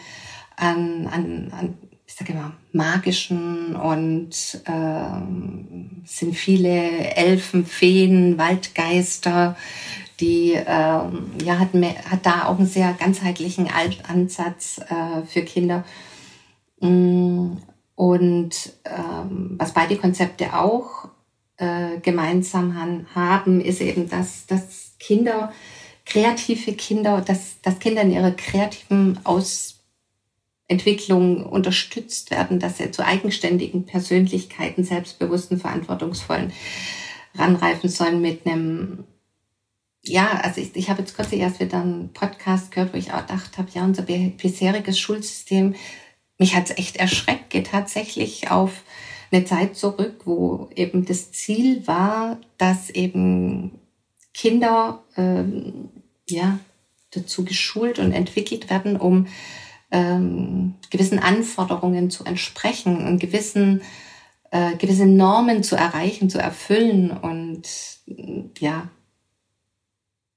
an, an, an sage immer, magischen und ähm, sind viele Elfen, Feen, Waldgeister, die ähm, ja hat, mehr, hat da auch einen sehr ganzheitlichen Ansatz äh, für Kinder. Mm, und ähm, was beide Konzepte auch äh, gemeinsam han, haben, ist eben, dass, dass Kinder, kreative Kinder, dass, dass Kinder in ihrer kreativen Aus Entwicklung unterstützt werden, dass sie zu eigenständigen Persönlichkeiten, selbstbewussten, verantwortungsvollen ranreifen sollen mit einem, ja, also ich, ich habe jetzt kurz erst wieder einen Podcast gehört, wo ich auch gedacht habe, ja, unser bisheriges Schulsystem, mich hat es echt erschreckt, geht tatsächlich auf eine Zeit zurück, wo eben das Ziel war, dass eben Kinder ähm, ja dazu geschult und entwickelt werden, um ähm, gewissen Anforderungen zu entsprechen und gewissen äh, gewisse Normen zu erreichen, zu erfüllen und ja,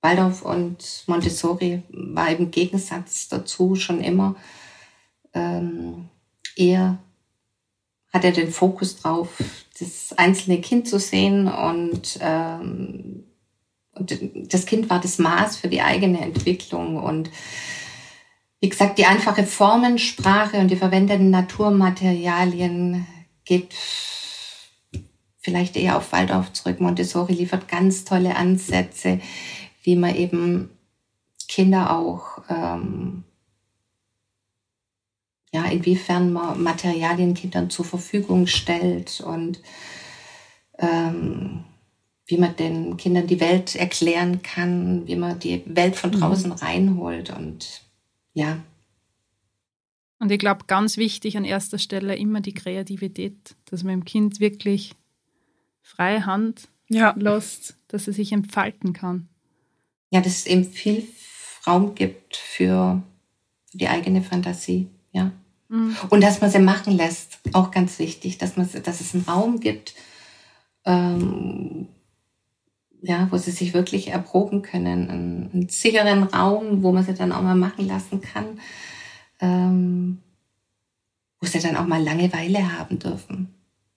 Waldorf und Montessori war im Gegensatz dazu schon immer ähm, eher hat er den Fokus drauf, das einzelne Kind zu sehen und, ähm, und das Kind war das Maß für die eigene Entwicklung und wie gesagt, die einfache Formensprache und die verwendeten Naturmaterialien geht vielleicht eher auf Waldorf zurück. Montessori liefert ganz tolle Ansätze, wie man eben Kinder auch, ähm, ja, inwiefern man Materialien Kindern zur Verfügung stellt und ähm, wie man den Kindern die Welt erklären kann, wie man die Welt von mhm. draußen mhm. reinholt und ja. Und ich glaube, ganz wichtig an erster Stelle immer die Kreativität, dass man dem Kind wirklich freie Hand ja. lässt, dass er sich entfalten kann. Ja, dass es eben viel Raum gibt für die eigene Fantasie, ja. Mhm. Und dass man sie machen lässt, auch ganz wichtig, dass, man, dass es einen Raum gibt, ähm, ja, wo sie sich wirklich erproben können, einen, einen sicheren Raum, wo man sie dann auch mal machen lassen kann, ähm, wo sie dann auch mal Langeweile haben dürfen.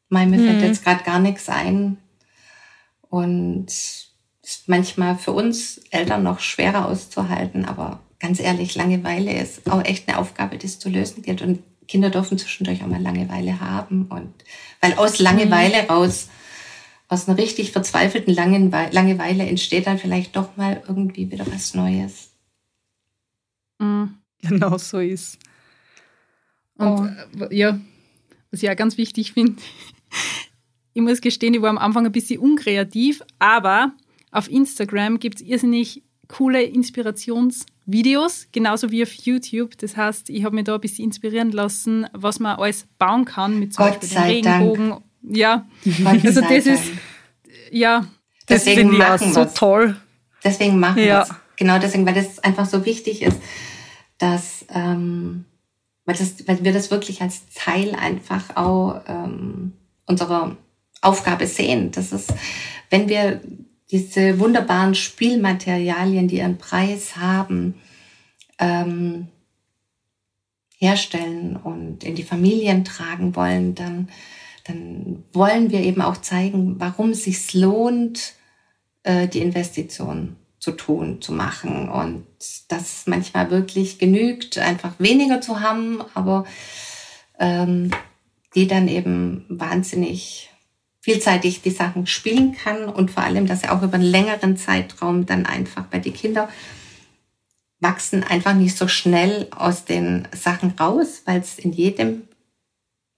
Mein, mir mhm. fällt jetzt gerade gar nichts ein. Und ist manchmal für uns Eltern noch schwerer auszuhalten, aber ganz ehrlich, Langeweile ist auch echt eine Aufgabe, die es zu lösen gilt. Und Kinder dürfen zwischendurch auch mal Langeweile haben. Und weil aus Langeweile mhm. raus aus einer richtig verzweifelten Langeweile entsteht dann vielleicht doch mal irgendwie wieder was Neues. Mhm. Genau so ist. Und oh. ja, was ich auch ganz wichtig finde, ich muss gestehen, ich war am Anfang ein bisschen unkreativ, aber auf Instagram gibt es irrsinnig coole Inspirationsvideos, genauso wie auf YouTube. Das heißt, ich habe mich da ein bisschen inspirieren lassen, was man alles bauen kann mit zum Gott Beispiel dem Regenbogen. Dank. Ja, also das ist, ja. Das finde ich auch so toll. Deswegen machen wir es. Genau deswegen, weil das einfach so wichtig ist, dass, ähm, weil, das, weil wir das wirklich als Teil einfach auch ähm, unserer Aufgabe sehen. Das ist, wenn wir diese wunderbaren Spielmaterialien, die ihren Preis haben, ähm, herstellen und in die Familien tragen wollen, dann dann wollen wir eben auch zeigen, warum es sich lohnt, äh, die Investition zu tun, zu machen. Und dass manchmal wirklich genügt, einfach weniger zu haben, aber ähm, die dann eben wahnsinnig vielseitig die Sachen spielen kann und vor allem, dass er auch über einen längeren Zeitraum dann einfach bei den Kindern wachsen einfach nicht so schnell aus den Sachen raus, weil es in jedem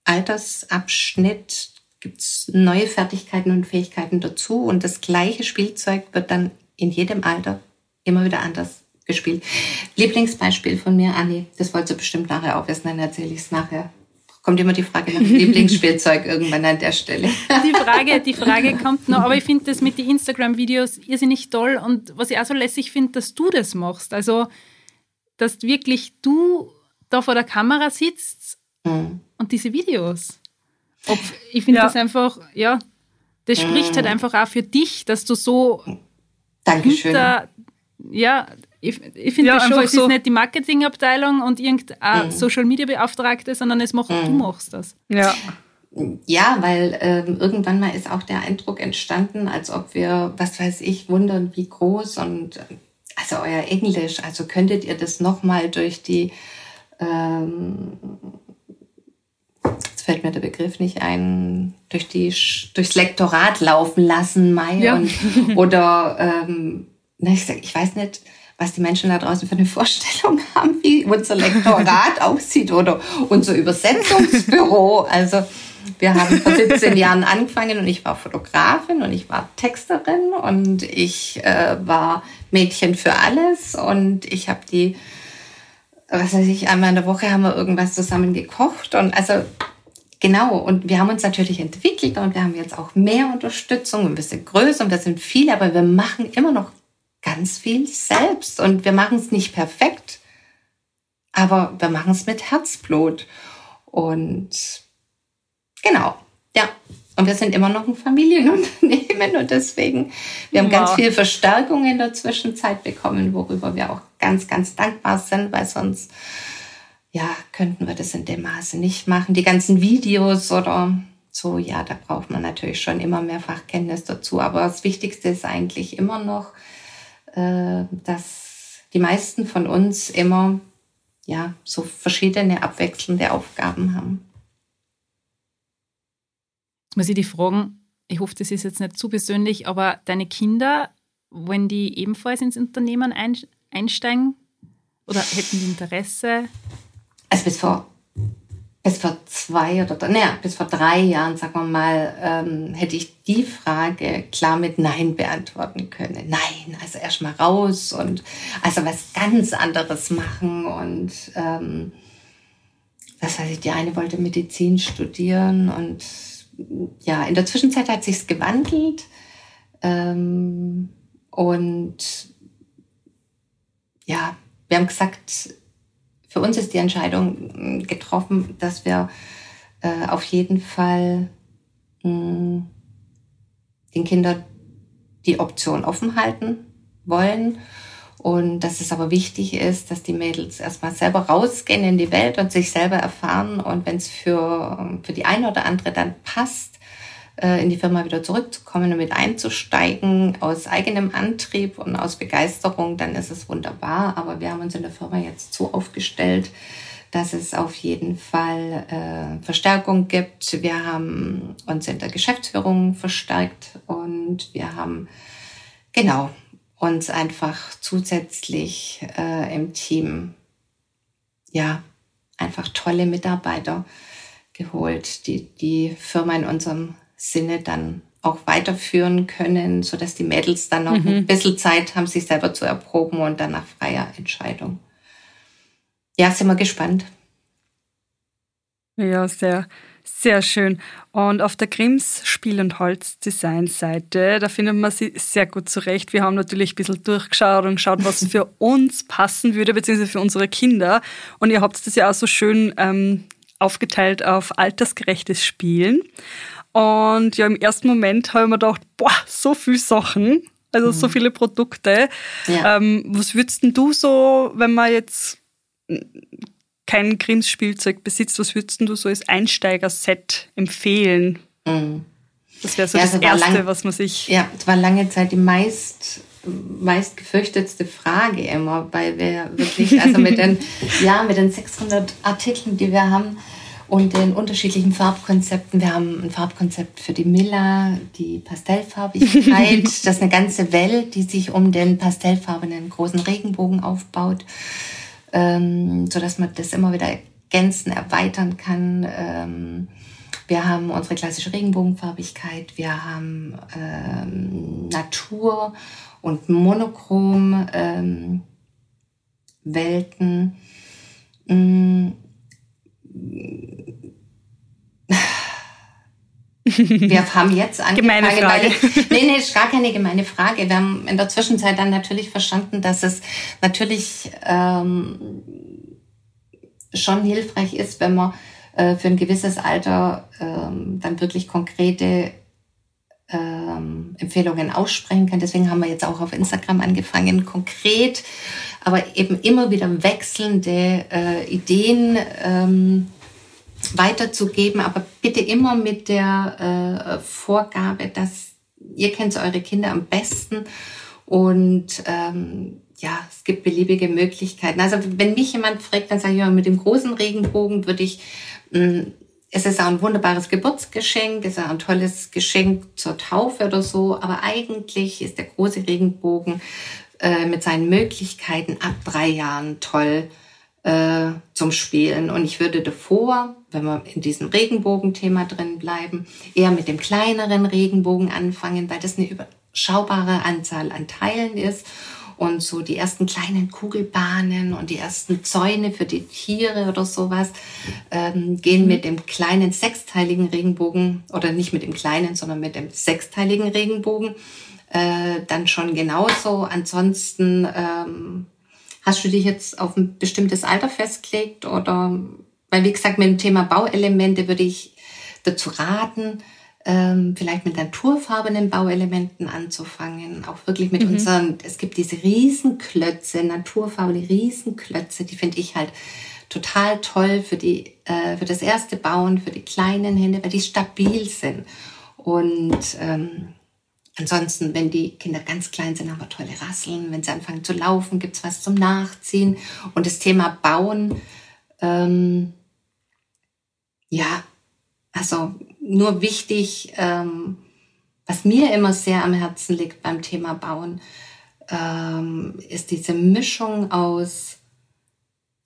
Altersabschnitt gibt es neue Fertigkeiten und Fähigkeiten dazu und das gleiche Spielzeug wird dann in jedem Alter immer wieder anders gespielt. Lieblingsbeispiel von mir, Anni, das wolltest du bestimmt nachher auch wissen, dann erzähle ich es nachher. Kommt immer die Frage nach Lieblingsspielzeug irgendwann an der Stelle. Die Frage, die Frage kommt noch, aber ich finde das mit den Instagram-Videos irrsinnig toll und was ich auch so lässig finde, dass du das machst. Also, dass wirklich du da vor der Kamera sitzt mhm und diese Videos. Ob, ich finde ja. das einfach, ja, das spricht halt mm. einfach auch für dich, dass du so Dankeschön. Hinter, ja, ich, ich finde ja, das schon, es so ist nicht die Marketingabteilung und irgendein mm. Social Media Beauftragte, sondern es macht, mm. du machst das. Ja. Ja, weil ähm, irgendwann mal ist auch der Eindruck entstanden, als ob wir, was weiß ich, wundern, wie groß und also euer Englisch, also könntet ihr das nochmal durch die ähm, fällt mir der Begriff nicht ein, durch die, durchs Lektorat laufen lassen, Mai, ja. und, oder, ähm, na, ich, sag, ich weiß nicht, was die Menschen da draußen für eine Vorstellung haben, wie unser Lektorat aussieht oder unser Übersetzungsbüro. Also, wir haben vor 17 Jahren angefangen und ich war Fotografin und ich war Texterin und ich äh, war Mädchen für alles und ich habe die, was weiß ich, einmal in der Woche haben wir irgendwas zusammen gekocht und also Genau, und wir haben uns natürlich entwickelt und wir haben jetzt auch mehr Unterstützung und wir sind größer und wir sind viele, aber wir machen immer noch ganz viel selbst und wir machen es nicht perfekt, aber wir machen es mit Herzblut. Und genau, ja. Und wir sind immer noch ein Familienunternehmen und deswegen, wir haben wow. ganz viel Verstärkung in der Zwischenzeit bekommen, worüber wir auch ganz, ganz dankbar sind, weil sonst ja, könnten wir das in dem Maße nicht machen. Die ganzen Videos oder so, ja, da braucht man natürlich schon immer mehr Fachkenntnis dazu. Aber das Wichtigste ist eigentlich immer noch, äh, dass die meisten von uns immer ja so verschiedene abwechselnde Aufgaben haben. Jetzt muss ich die fragen, ich hoffe, das ist jetzt nicht zu persönlich, aber deine Kinder, wenn die ebenfalls ins Unternehmen einsteigen oder hätten die Interesse? Also bis vor, bis vor zwei oder, naja, bis vor drei Jahren, sagen wir mal, ähm, hätte ich die Frage klar mit Nein beantworten können. Nein, also erst mal raus und also was ganz anderes machen und ähm, was weiß ich, die eine wollte Medizin studieren und ja, in der Zwischenzeit hat sich's gewandelt ähm, und ja, wir haben gesagt, für uns ist die Entscheidung hm, getroffen, dass wir äh, auf jeden Fall mh, hm, den Kindern die Option offen halten wollen. Und dass es aber wichtig ist, dass die Mädels erstmal selber rausgehen in die Welt und sich selber erfahren. Und wenn es für, für die eine oder andere dann passt, in die Firma wieder zurückzukommen und mit einzusteigen aus eigenem Antrieb und aus Begeisterung, dann ist es wunderbar. Aber wir haben uns in der Firma jetzt so aufgestellt, dass es auf jeden Fall äh, Verstärkung gibt. Wir haben uns in der Geschäftsführung verstärkt und wir haben genau uns einfach zusätzlich äh, im Team ja einfach tolle Mitarbeiter geholt, die die Firma in unserem Sinne dann auch weiterführen können, so dass die Mädels dann noch mhm. ein bisschen Zeit haben, sich selber zu erproben und dann nach freier Entscheidung. Ja, sind wir gespannt. Ja, sehr, sehr schön. Und auf der Grimms Spiel- und Holz-Design-Seite, da findet man sie sehr gut zurecht. Wir haben natürlich ein bisschen durchgeschaut und geschaut, was für uns passen würde, beziehungsweise für unsere Kinder. Und ihr habt das ja auch so schön ähm, aufgeteilt auf altersgerechtes Spielen. Und ja, im ersten Moment habe ich mir gedacht, boah, so viele Sachen, also mhm. so viele Produkte. Ja. Ähm, was würdest du so, wenn man jetzt kein Grimms-Spielzeug besitzt, was würdest du so als Einsteiger-Set empfehlen? Mhm. Das wäre so ja, das Erste, lang, was man sich... Ja, es war lange Zeit die meist meist gefürchtetste Frage immer, weil wir wirklich, also mit den, ja, mit den 600 Artikeln, die wir haben und den unterschiedlichen Farbkonzepten. Wir haben ein Farbkonzept für die Miller, die Pastellfarbigkeit. das ist eine ganze Welt, die sich um den pastellfarbenen großen Regenbogen aufbaut ähm, so dass man das immer wieder ergänzen, erweitern kann. Ähm, wir haben unsere klassische Regenbogenfarbigkeit, wir haben ähm, Natur und Monochrom ähm, Welten. Mm. Wir haben jetzt angefangen. Gemeine Frage. Ich, nee, nee, ist gar keine gemeine Frage. Wir haben in der Zwischenzeit dann natürlich verstanden, dass es natürlich ähm, schon hilfreich ist, wenn man äh, für ein gewisses Alter ähm, dann wirklich konkrete ähm, Empfehlungen aussprechen kann. Deswegen haben wir jetzt auch auf Instagram angefangen, konkret, aber eben immer wieder wechselnde äh, Ideen ähm, weiterzugeben, aber bitte immer mit der äh, Vorgabe, dass ihr kennt eure Kinder am besten. Und ähm, ja, es gibt beliebige Möglichkeiten. Also wenn mich jemand fragt, dann sage ich immer, mit dem großen Regenbogen würde ich, mh, hm, es ist auch ein wunderbares Geburtsgeschenk, es ist auch ein tolles Geschenk zur Taufe oder so, aber eigentlich ist der große Regenbogen äh, mit seinen Möglichkeiten ab drei Jahren toll äh, zum Spielen. Und ich würde davor, wenn wir in diesem Regenbogenthema drin bleiben, eher mit dem kleineren Regenbogen anfangen, weil das eine überschaubare Anzahl an Teilen ist. Und so die ersten kleinen Kugelbahnen und die ersten Zäune für die Tiere oder sowas ähm, gehen mit dem kleinen sechsteiligen Regenbogen oder nicht mit dem kleinen, sondern mit dem sechsteiligen Regenbogen äh, dann schon genauso. Ansonsten ähm, Hast du dich jetzt auf ein bestimmtes Alter festgelegt oder, weil wie gesagt, mit dem Thema Bauelemente würde ich dazu raten, ähm, vielleicht mit naturfarbenen Bauelementen anzufangen, auch wirklich mit mhm. unseren, es gibt diese Riesenklötze, naturfarbene Riesenklötze, die finde ich halt total toll für die, äh, für das erste Bauen, für die kleinen Hände, weil die stabil sind. Und ähm, Ansonsten, wenn die Kinder ganz klein sind, haben wir tolle Rasseln. Wenn sie anfangen zu laufen, gibt's was zum Nachziehen. Und das Thema Bauen, ähm, ja, also nur wichtig, ähm, was mir immer sehr am Herzen liegt beim Thema Bauen, ähm, ist diese Mischung aus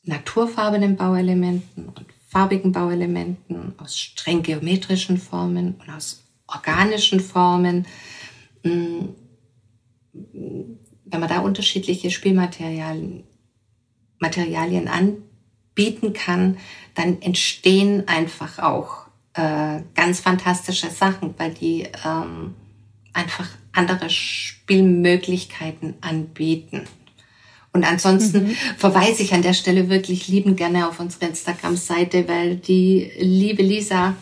naturfarbenen Bauelementen und farbigen Bauelementen, aus streng geometrischen Formen und aus organischen Formen wenn man da unterschiedliche Spielmaterialien Materialien anbieten kann, dann entstehen einfach auch äh, ganz fantastische Sachen, weil die ähm, einfach andere Spielmöglichkeiten anbieten. Und ansonsten mhm. verweise ich an der Stelle wirklich lieben gerne auf unsere Instagram-Seite, weil die liebe Lisa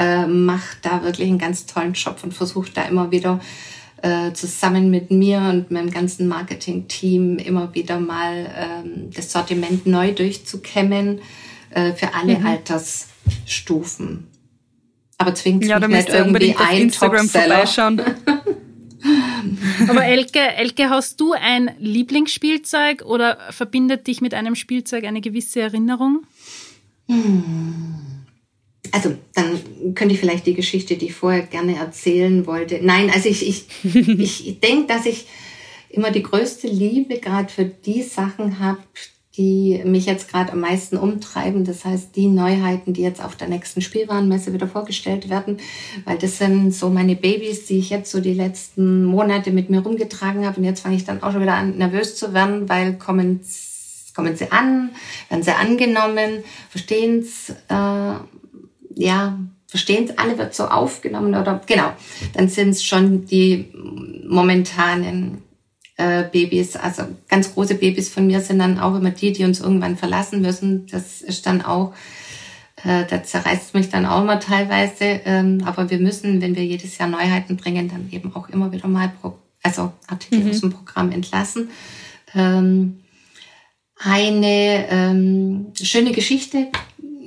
äh, macht da wirklich einen ganz tollen Job und versucht da immer wieder äh, zusammen mit mir und meinem ganzen Marketing-Team immer wieder mal ähm, das Sortiment neu durchzukämmen äh, für alle mhm. Altersstufen. Aber zwingt ja, mich nicht irgendwie ein Instagram vorbeischauen. Aber Elke, Elke, hast du ein Lieblingsspielzeug oder verbindet dich mit einem Spielzeug eine gewisse Erinnerung? Also, dann könnte ich vielleicht die Geschichte, die ich vorher gerne erzählen wollte. Nein, also ich, ich, ich denke, dass ich immer die größte Liebe gerade für die Sachen habe, die mich jetzt gerade am meisten umtreiben. Das heißt, die Neuheiten, die jetzt auf der nächsten Spielwarenmesse wieder vorgestellt werden, weil das sind so meine Babys, die ich jetzt so die letzten Monate mit mir rumgetragen habe. Und jetzt fange ich dann auch schon wieder an, nervös zu werden, weil kommen, kommen sie an, werden sie angenommen, verstehen es, äh, ja, verstehen es alle, wird so aufgenommen oder genau, dann sind es schon die momentanen äh, Babys, also ganz große Babys von mir sind dann auch immer die, die uns irgendwann verlassen müssen. Das ist dann auch, äh, da zerreißt mich dann auch immer teilweise. Ähm, aber wir müssen, wenn wir jedes Jahr Neuheiten bringen, dann eben auch immer wieder mal Pro also Artikel mhm. aus dem Programm entlassen. Ähm, eine ähm, schöne Geschichte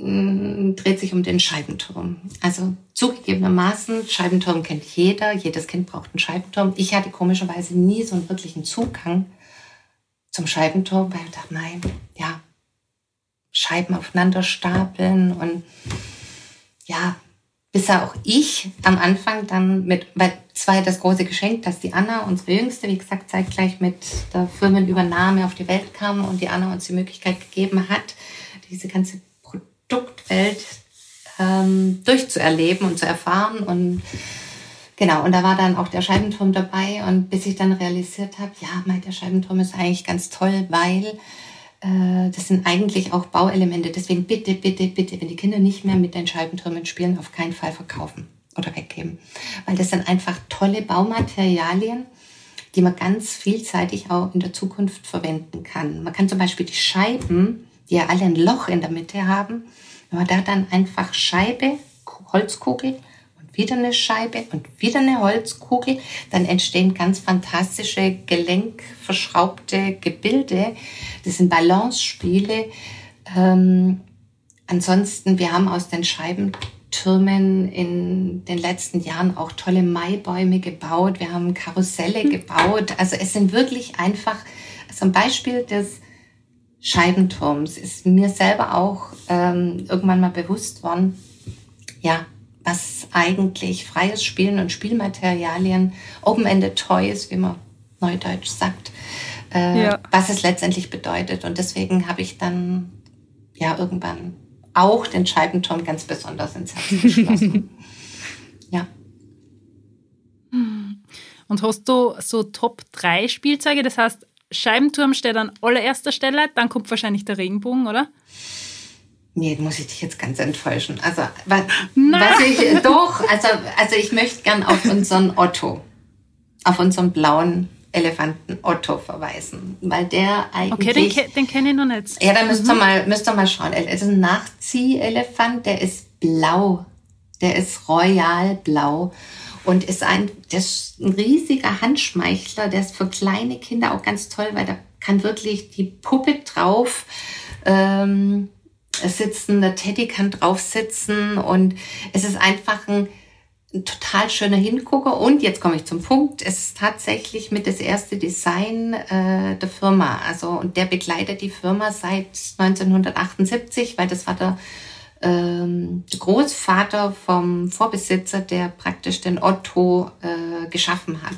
dreht sich um den Scheibenturm. Also zugegebenermaßen, Scheibenturm kennt jeder, jedes Kind braucht einen Scheibenturm. Ich hatte komischerweise nie so einen wirklichen Zugang zum Scheibenturm, weil ich dachte, nein, ja, Scheiben aufeinander stapeln und ja, bis auch ich am Anfang dann mit, weil es war ja das große Geschenk, dass die Anna, unsere Jüngste, wie gesagt, zeitgleich mit der Firmenübernahme auf die Welt kam und die Anna uns die Möglichkeit gegeben hat, diese ganze Produktwelt ähm, durchzuerleben und zu erfahren. Und genau, und da war dann auch der Scheibenturm dabei. Und bis ich dann realisiert habe, ja, mein, der Scheibenturm ist eigentlich ganz toll, weil äh, das sind eigentlich auch Bauelemente. Deswegen bitte, bitte, bitte, wenn die Kinder nicht mehr mit den Scheibentürmen spielen, auf keinen Fall verkaufen oder weggeben. Weil das sind einfach tolle Baumaterialien, die man ganz vielseitig auch in der Zukunft verwenden kann. Man kann zum Beispiel die Scheiben, die ja alle ein Loch in der Mitte haben, wenn man da dann einfach Scheibe, Holzkugel und wieder eine Scheibe und wieder eine Holzkugel, dann entstehen ganz fantastische gelenkverschraubte Gebilde. Das sind Balance-Spiele. Ähm, ansonsten, wir haben aus den Scheibentürmen in den letzten Jahren auch tolle Maibäume gebaut. Wir haben Karusselle hm. gebaut. Also es sind wirklich einfach, also ein Beispiel des Scheibenturms ist mir selber auch ähm, irgendwann mal bewusst worden, ja, was eigentlich freies Spielen und Spielmaterialien, Open-Ended Toys, wie man neudeutsch sagt, äh, ja. was es letztendlich bedeutet. Und deswegen habe ich dann ja irgendwann auch den Scheibenturm ganz besonders ins Herz geschlossen. ja. Und hast du so Top 3 Spielzeuge? Das heißt, Scheibenturm steht an allererster Stelle, dann kommt wahrscheinlich der Regenbogen, oder? Nee, muss ich dich jetzt ganz enttäuschen. Also, was, was ich, doch, also, also ich möchte gern auf unseren Otto, auf unseren blauen Elefanten Otto verweisen, weil der eigentlich... Okay, den, den kenne ich noch nicht. Ja, da müsst, mhm. ihr mal, müsst ihr mal schauen. Es ist ein Nachzieh-Elefant, der ist blau. Der ist royal blau und ist ein, das ist ein riesiger Handschmeichler, der ist für kleine Kinder auch ganz toll, weil da kann wirklich die Puppe drauf ähm, sitzen, der Teddy kann drauf sitzen und es ist einfach ein, ein total schöner Hingucker. Und jetzt komme ich zum Punkt, es ist tatsächlich mit das erste Design äh, der Firma. Also und der begleitet die Firma seit 1978, weil das war der ähm, Großvater vom Vorbesitzer, der praktisch den Otto äh, geschaffen hat.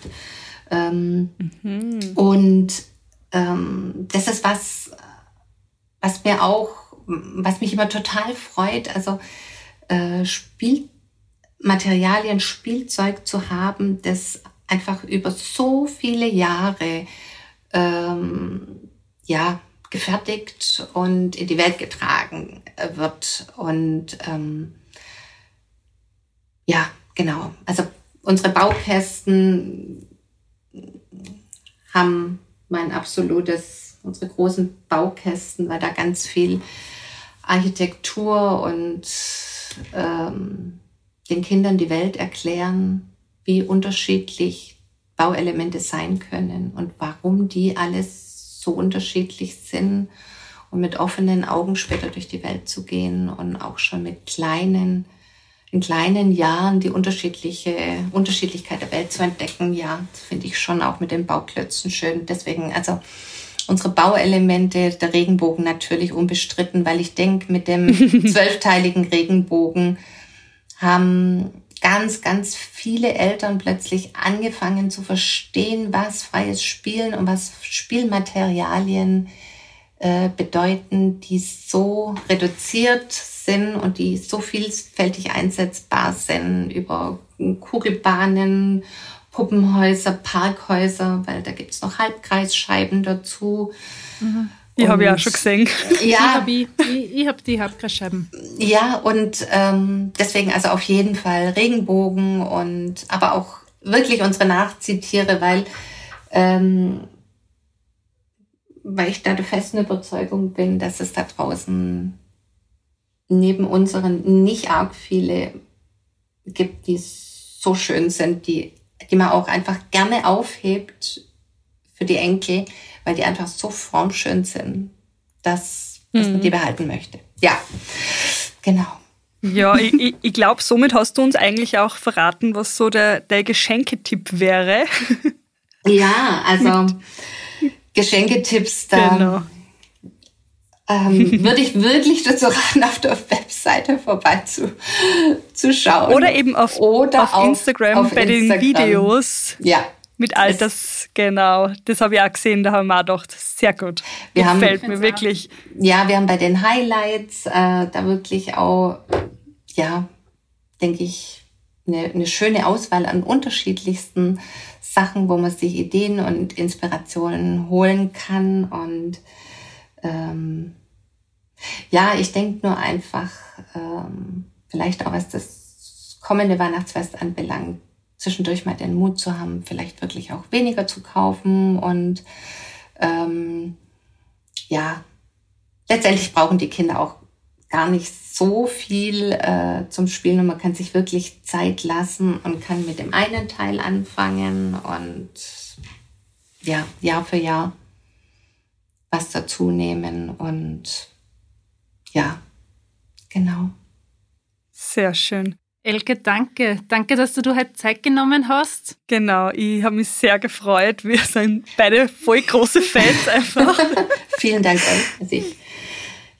Ähm, mhm. Und ähm, das ist was, was mir auch, was mich immer total freut. Also äh, Spielmaterialien, Spielzeug zu haben, das einfach über so viele Jahre ähm, ja gefertigt und in die Welt getragen wird. Und ähm, ja, genau. Also unsere Baukästen haben mein absolutes, unsere großen Baukästen, weil da ganz viel Architektur und ähm, den Kindern die Welt erklären, wie unterschiedlich Bauelemente sein können und warum die alles so unterschiedlich sind und mit offenen Augen später durch die Welt zu gehen und auch schon mit kleinen, in kleinen Jahren die unterschiedliche Unterschiedlichkeit der Welt zu entdecken. Ja, das finde ich schon auch mit den Bauklötzen schön. Deswegen, also unsere Bauelemente, der Regenbogen natürlich unbestritten, weil ich denke, mit dem zwölfteiligen Regenbogen haben ganz, ganz viele Eltern plötzlich angefangen zu verstehen, was freies Spielen und was Spielmaterialien äh, bedeuten, die so reduziert sind und die so vielfältig einsetzbar sind über Kugelbahnen, Puppenhäuser, Parkhäuser, weil da gibt's noch Halbkreisscheiben dazu. Mhm. Die habe ich auch schon gesehen. Ja, ich, ich, ich habe die Halbkreisscheiben. Ja, und ähm, deswegen also auf jeden Fall Regenbogen und aber auch wirklich unsere Nachzitiere, weil ähm, weil ich da der festen Überzeugung bin, dass es da draußen neben unseren nicht arg viele gibt, die so schön sind, die, die man auch einfach gerne aufhebt für die Enkel, weil die einfach so formschön sind, dass, dass mhm. man die behalten möchte. Ja, genau. Ja, ich, ich glaube, somit hast du uns eigentlich auch verraten, was so der, der Geschenketipp wäre. Ja, also Geschenketipps, da genau. ähm, würde ich wirklich dazu raten, auf der Webseite vorbeizuschauen. Oder eben auf, Oder auf, auf Instagram auf bei Instagram. den Videos. Ja. Mit all das, genau. Das habe ich auch gesehen, da haben wir auch gedacht, sehr gut. Wir Gefällt haben, mir wirklich. Ja, wir haben bei den Highlights äh, da wirklich auch, ja, denke ich, eine, eine schöne Auswahl an unterschiedlichsten Sachen, wo man sich Ideen und Inspirationen holen kann. Und ähm, ja, ich denke nur einfach, ähm, vielleicht auch was das kommende Weihnachtsfest anbelangt, zwischendurch mal den Mut zu haben, vielleicht wirklich auch weniger zu kaufen. Und ähm, ja, letztendlich brauchen die Kinder auch gar nicht so viel äh, zum Spielen und man kann sich wirklich Zeit lassen und kann mit dem einen Teil anfangen und ja, Jahr für Jahr was dazu nehmen und ja, genau. Sehr schön. Elke, danke. Danke, dass du dir heute Zeit genommen hast. Genau, ich habe mich sehr gefreut. Wir sind beide voll große Fans einfach. Vielen Dank euch, dass ich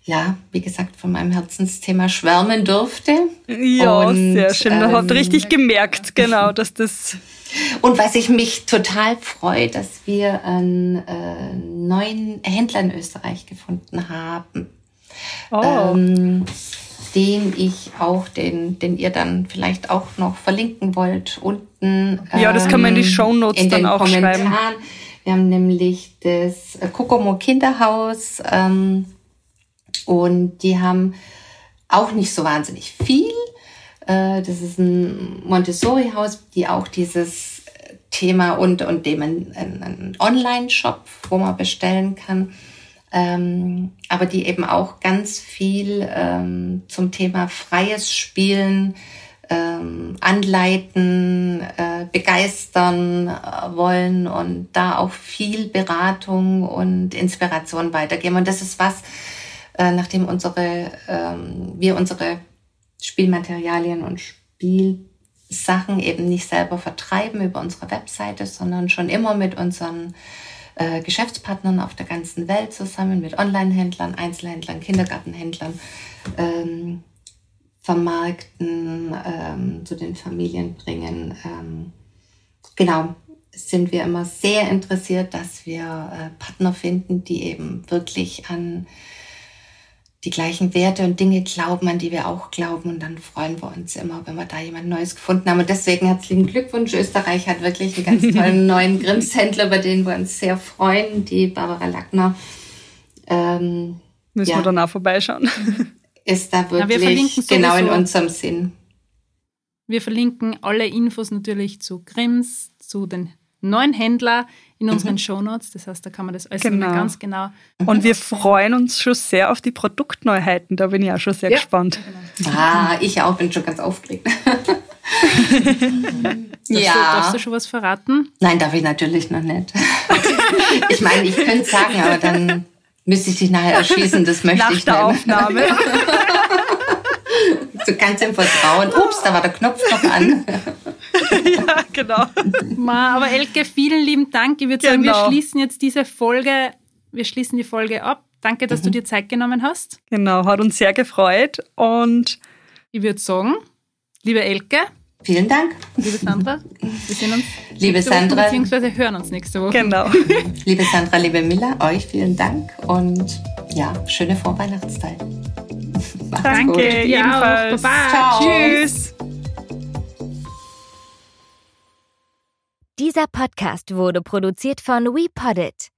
ja, wie gesagt, von meinem Herzensthema schwärmen durfte. Ja, und, sehr schön. Man ähm, hat richtig gemerkt, genau, dass das. Und was ich mich total freue, dass wir einen äh, neuen Händler in Österreich gefunden haben. Oh. Ähm, den ich auch, den, den ihr dann vielleicht auch noch verlinken wollt unten. Ja, das kann man in die ähm, Show Notes dann auch Kommentaren. schreiben. Wir haben nämlich das Kokomo Kinderhaus. Ähm, und die haben auch nicht so wahnsinnig viel. Äh, das ist ein Montessori-Haus, die auch dieses Thema und, und dem ein, ein Online-Shop, wo man bestellen kann. Ähm, aber die eben auch ganz viel ähm, zum Thema freies Spielen ähm, anleiten, äh, begeistern äh, wollen und da auch viel Beratung und Inspiration weitergeben. Und das ist was, äh, nachdem unsere, ähm, wir unsere Spielmaterialien und Spielsachen eben nicht selber vertreiben über unsere Webseite, sondern schon immer mit unseren äh, Geschäftspartnern auf der ganzen Welt zusammen, mit Online-Händlern, Einzelhändlern, Kindergartenhändlern, ähm, vermarkten, ähm, zu den Familien bringen. Ähm, genau, sind wir immer sehr interessiert, dass wir äh, Partner finden, die eben wirklich an die gleichen Werte und Dinge glauben, an die wir auch glauben. Und dann freuen wir uns immer, wenn wir da jemand Neues gefunden haben. Und deswegen herzlichen Glückwunsch. Österreich hat wirklich einen ganz tollen neuen Grimmshändler, bei denen wir uns sehr freuen, die Barbara Lackner. Ähm, Müssen ja, wir dann auch vorbeischauen. Ist da wirklich ja, genau in unserem Sinn. Wir verlinken alle Infos natürlich zu Grimms, zu den neuen Händler in unseren mhm. Shownotes. Das heißt, da kann man das alles genau. ganz genau. Und wir freuen uns schon sehr auf die Produktneuheiten. Da bin ich auch schon sehr ja. gespannt. Genau. Ah, ich auch, bin schon ganz aufgeregt. ja. Du, darfst du schon was verraten? Nein, darf ich natürlich noch nicht. ich meine, ich könnte es sagen, aber dann müsste ich dich nachher erschießen. Das möchte Nach ich der nicht. Aufnahme. Du kannst im Vertrauen. Ups, da war der Knopf noch an. ja, genau. Ma, aber Elke, vielen lieben Dank. Ich würde sagen, wir Genau. schließen jetzt diese Folge, wir schließen die Folge ab. Danke, dass du dir Zeit genommen hast. Genau, hat uns sehr gefreut. Und Ich würde sagen, liebe Elke, Vielen Dank. liebe Sandra, wir sehen uns Liebe nächste Woche, Sandra. beziehungsweise hören uns nächste Woche. genau. Liebe Sandra, liebe Miller, euch vielen Dank und ja, schöne Vorweihnachtszeit. Danke, gut. Ebenfalls. Baba. Ciao. Tschüss. Dieser Podcast wurde produziert von WePoddit.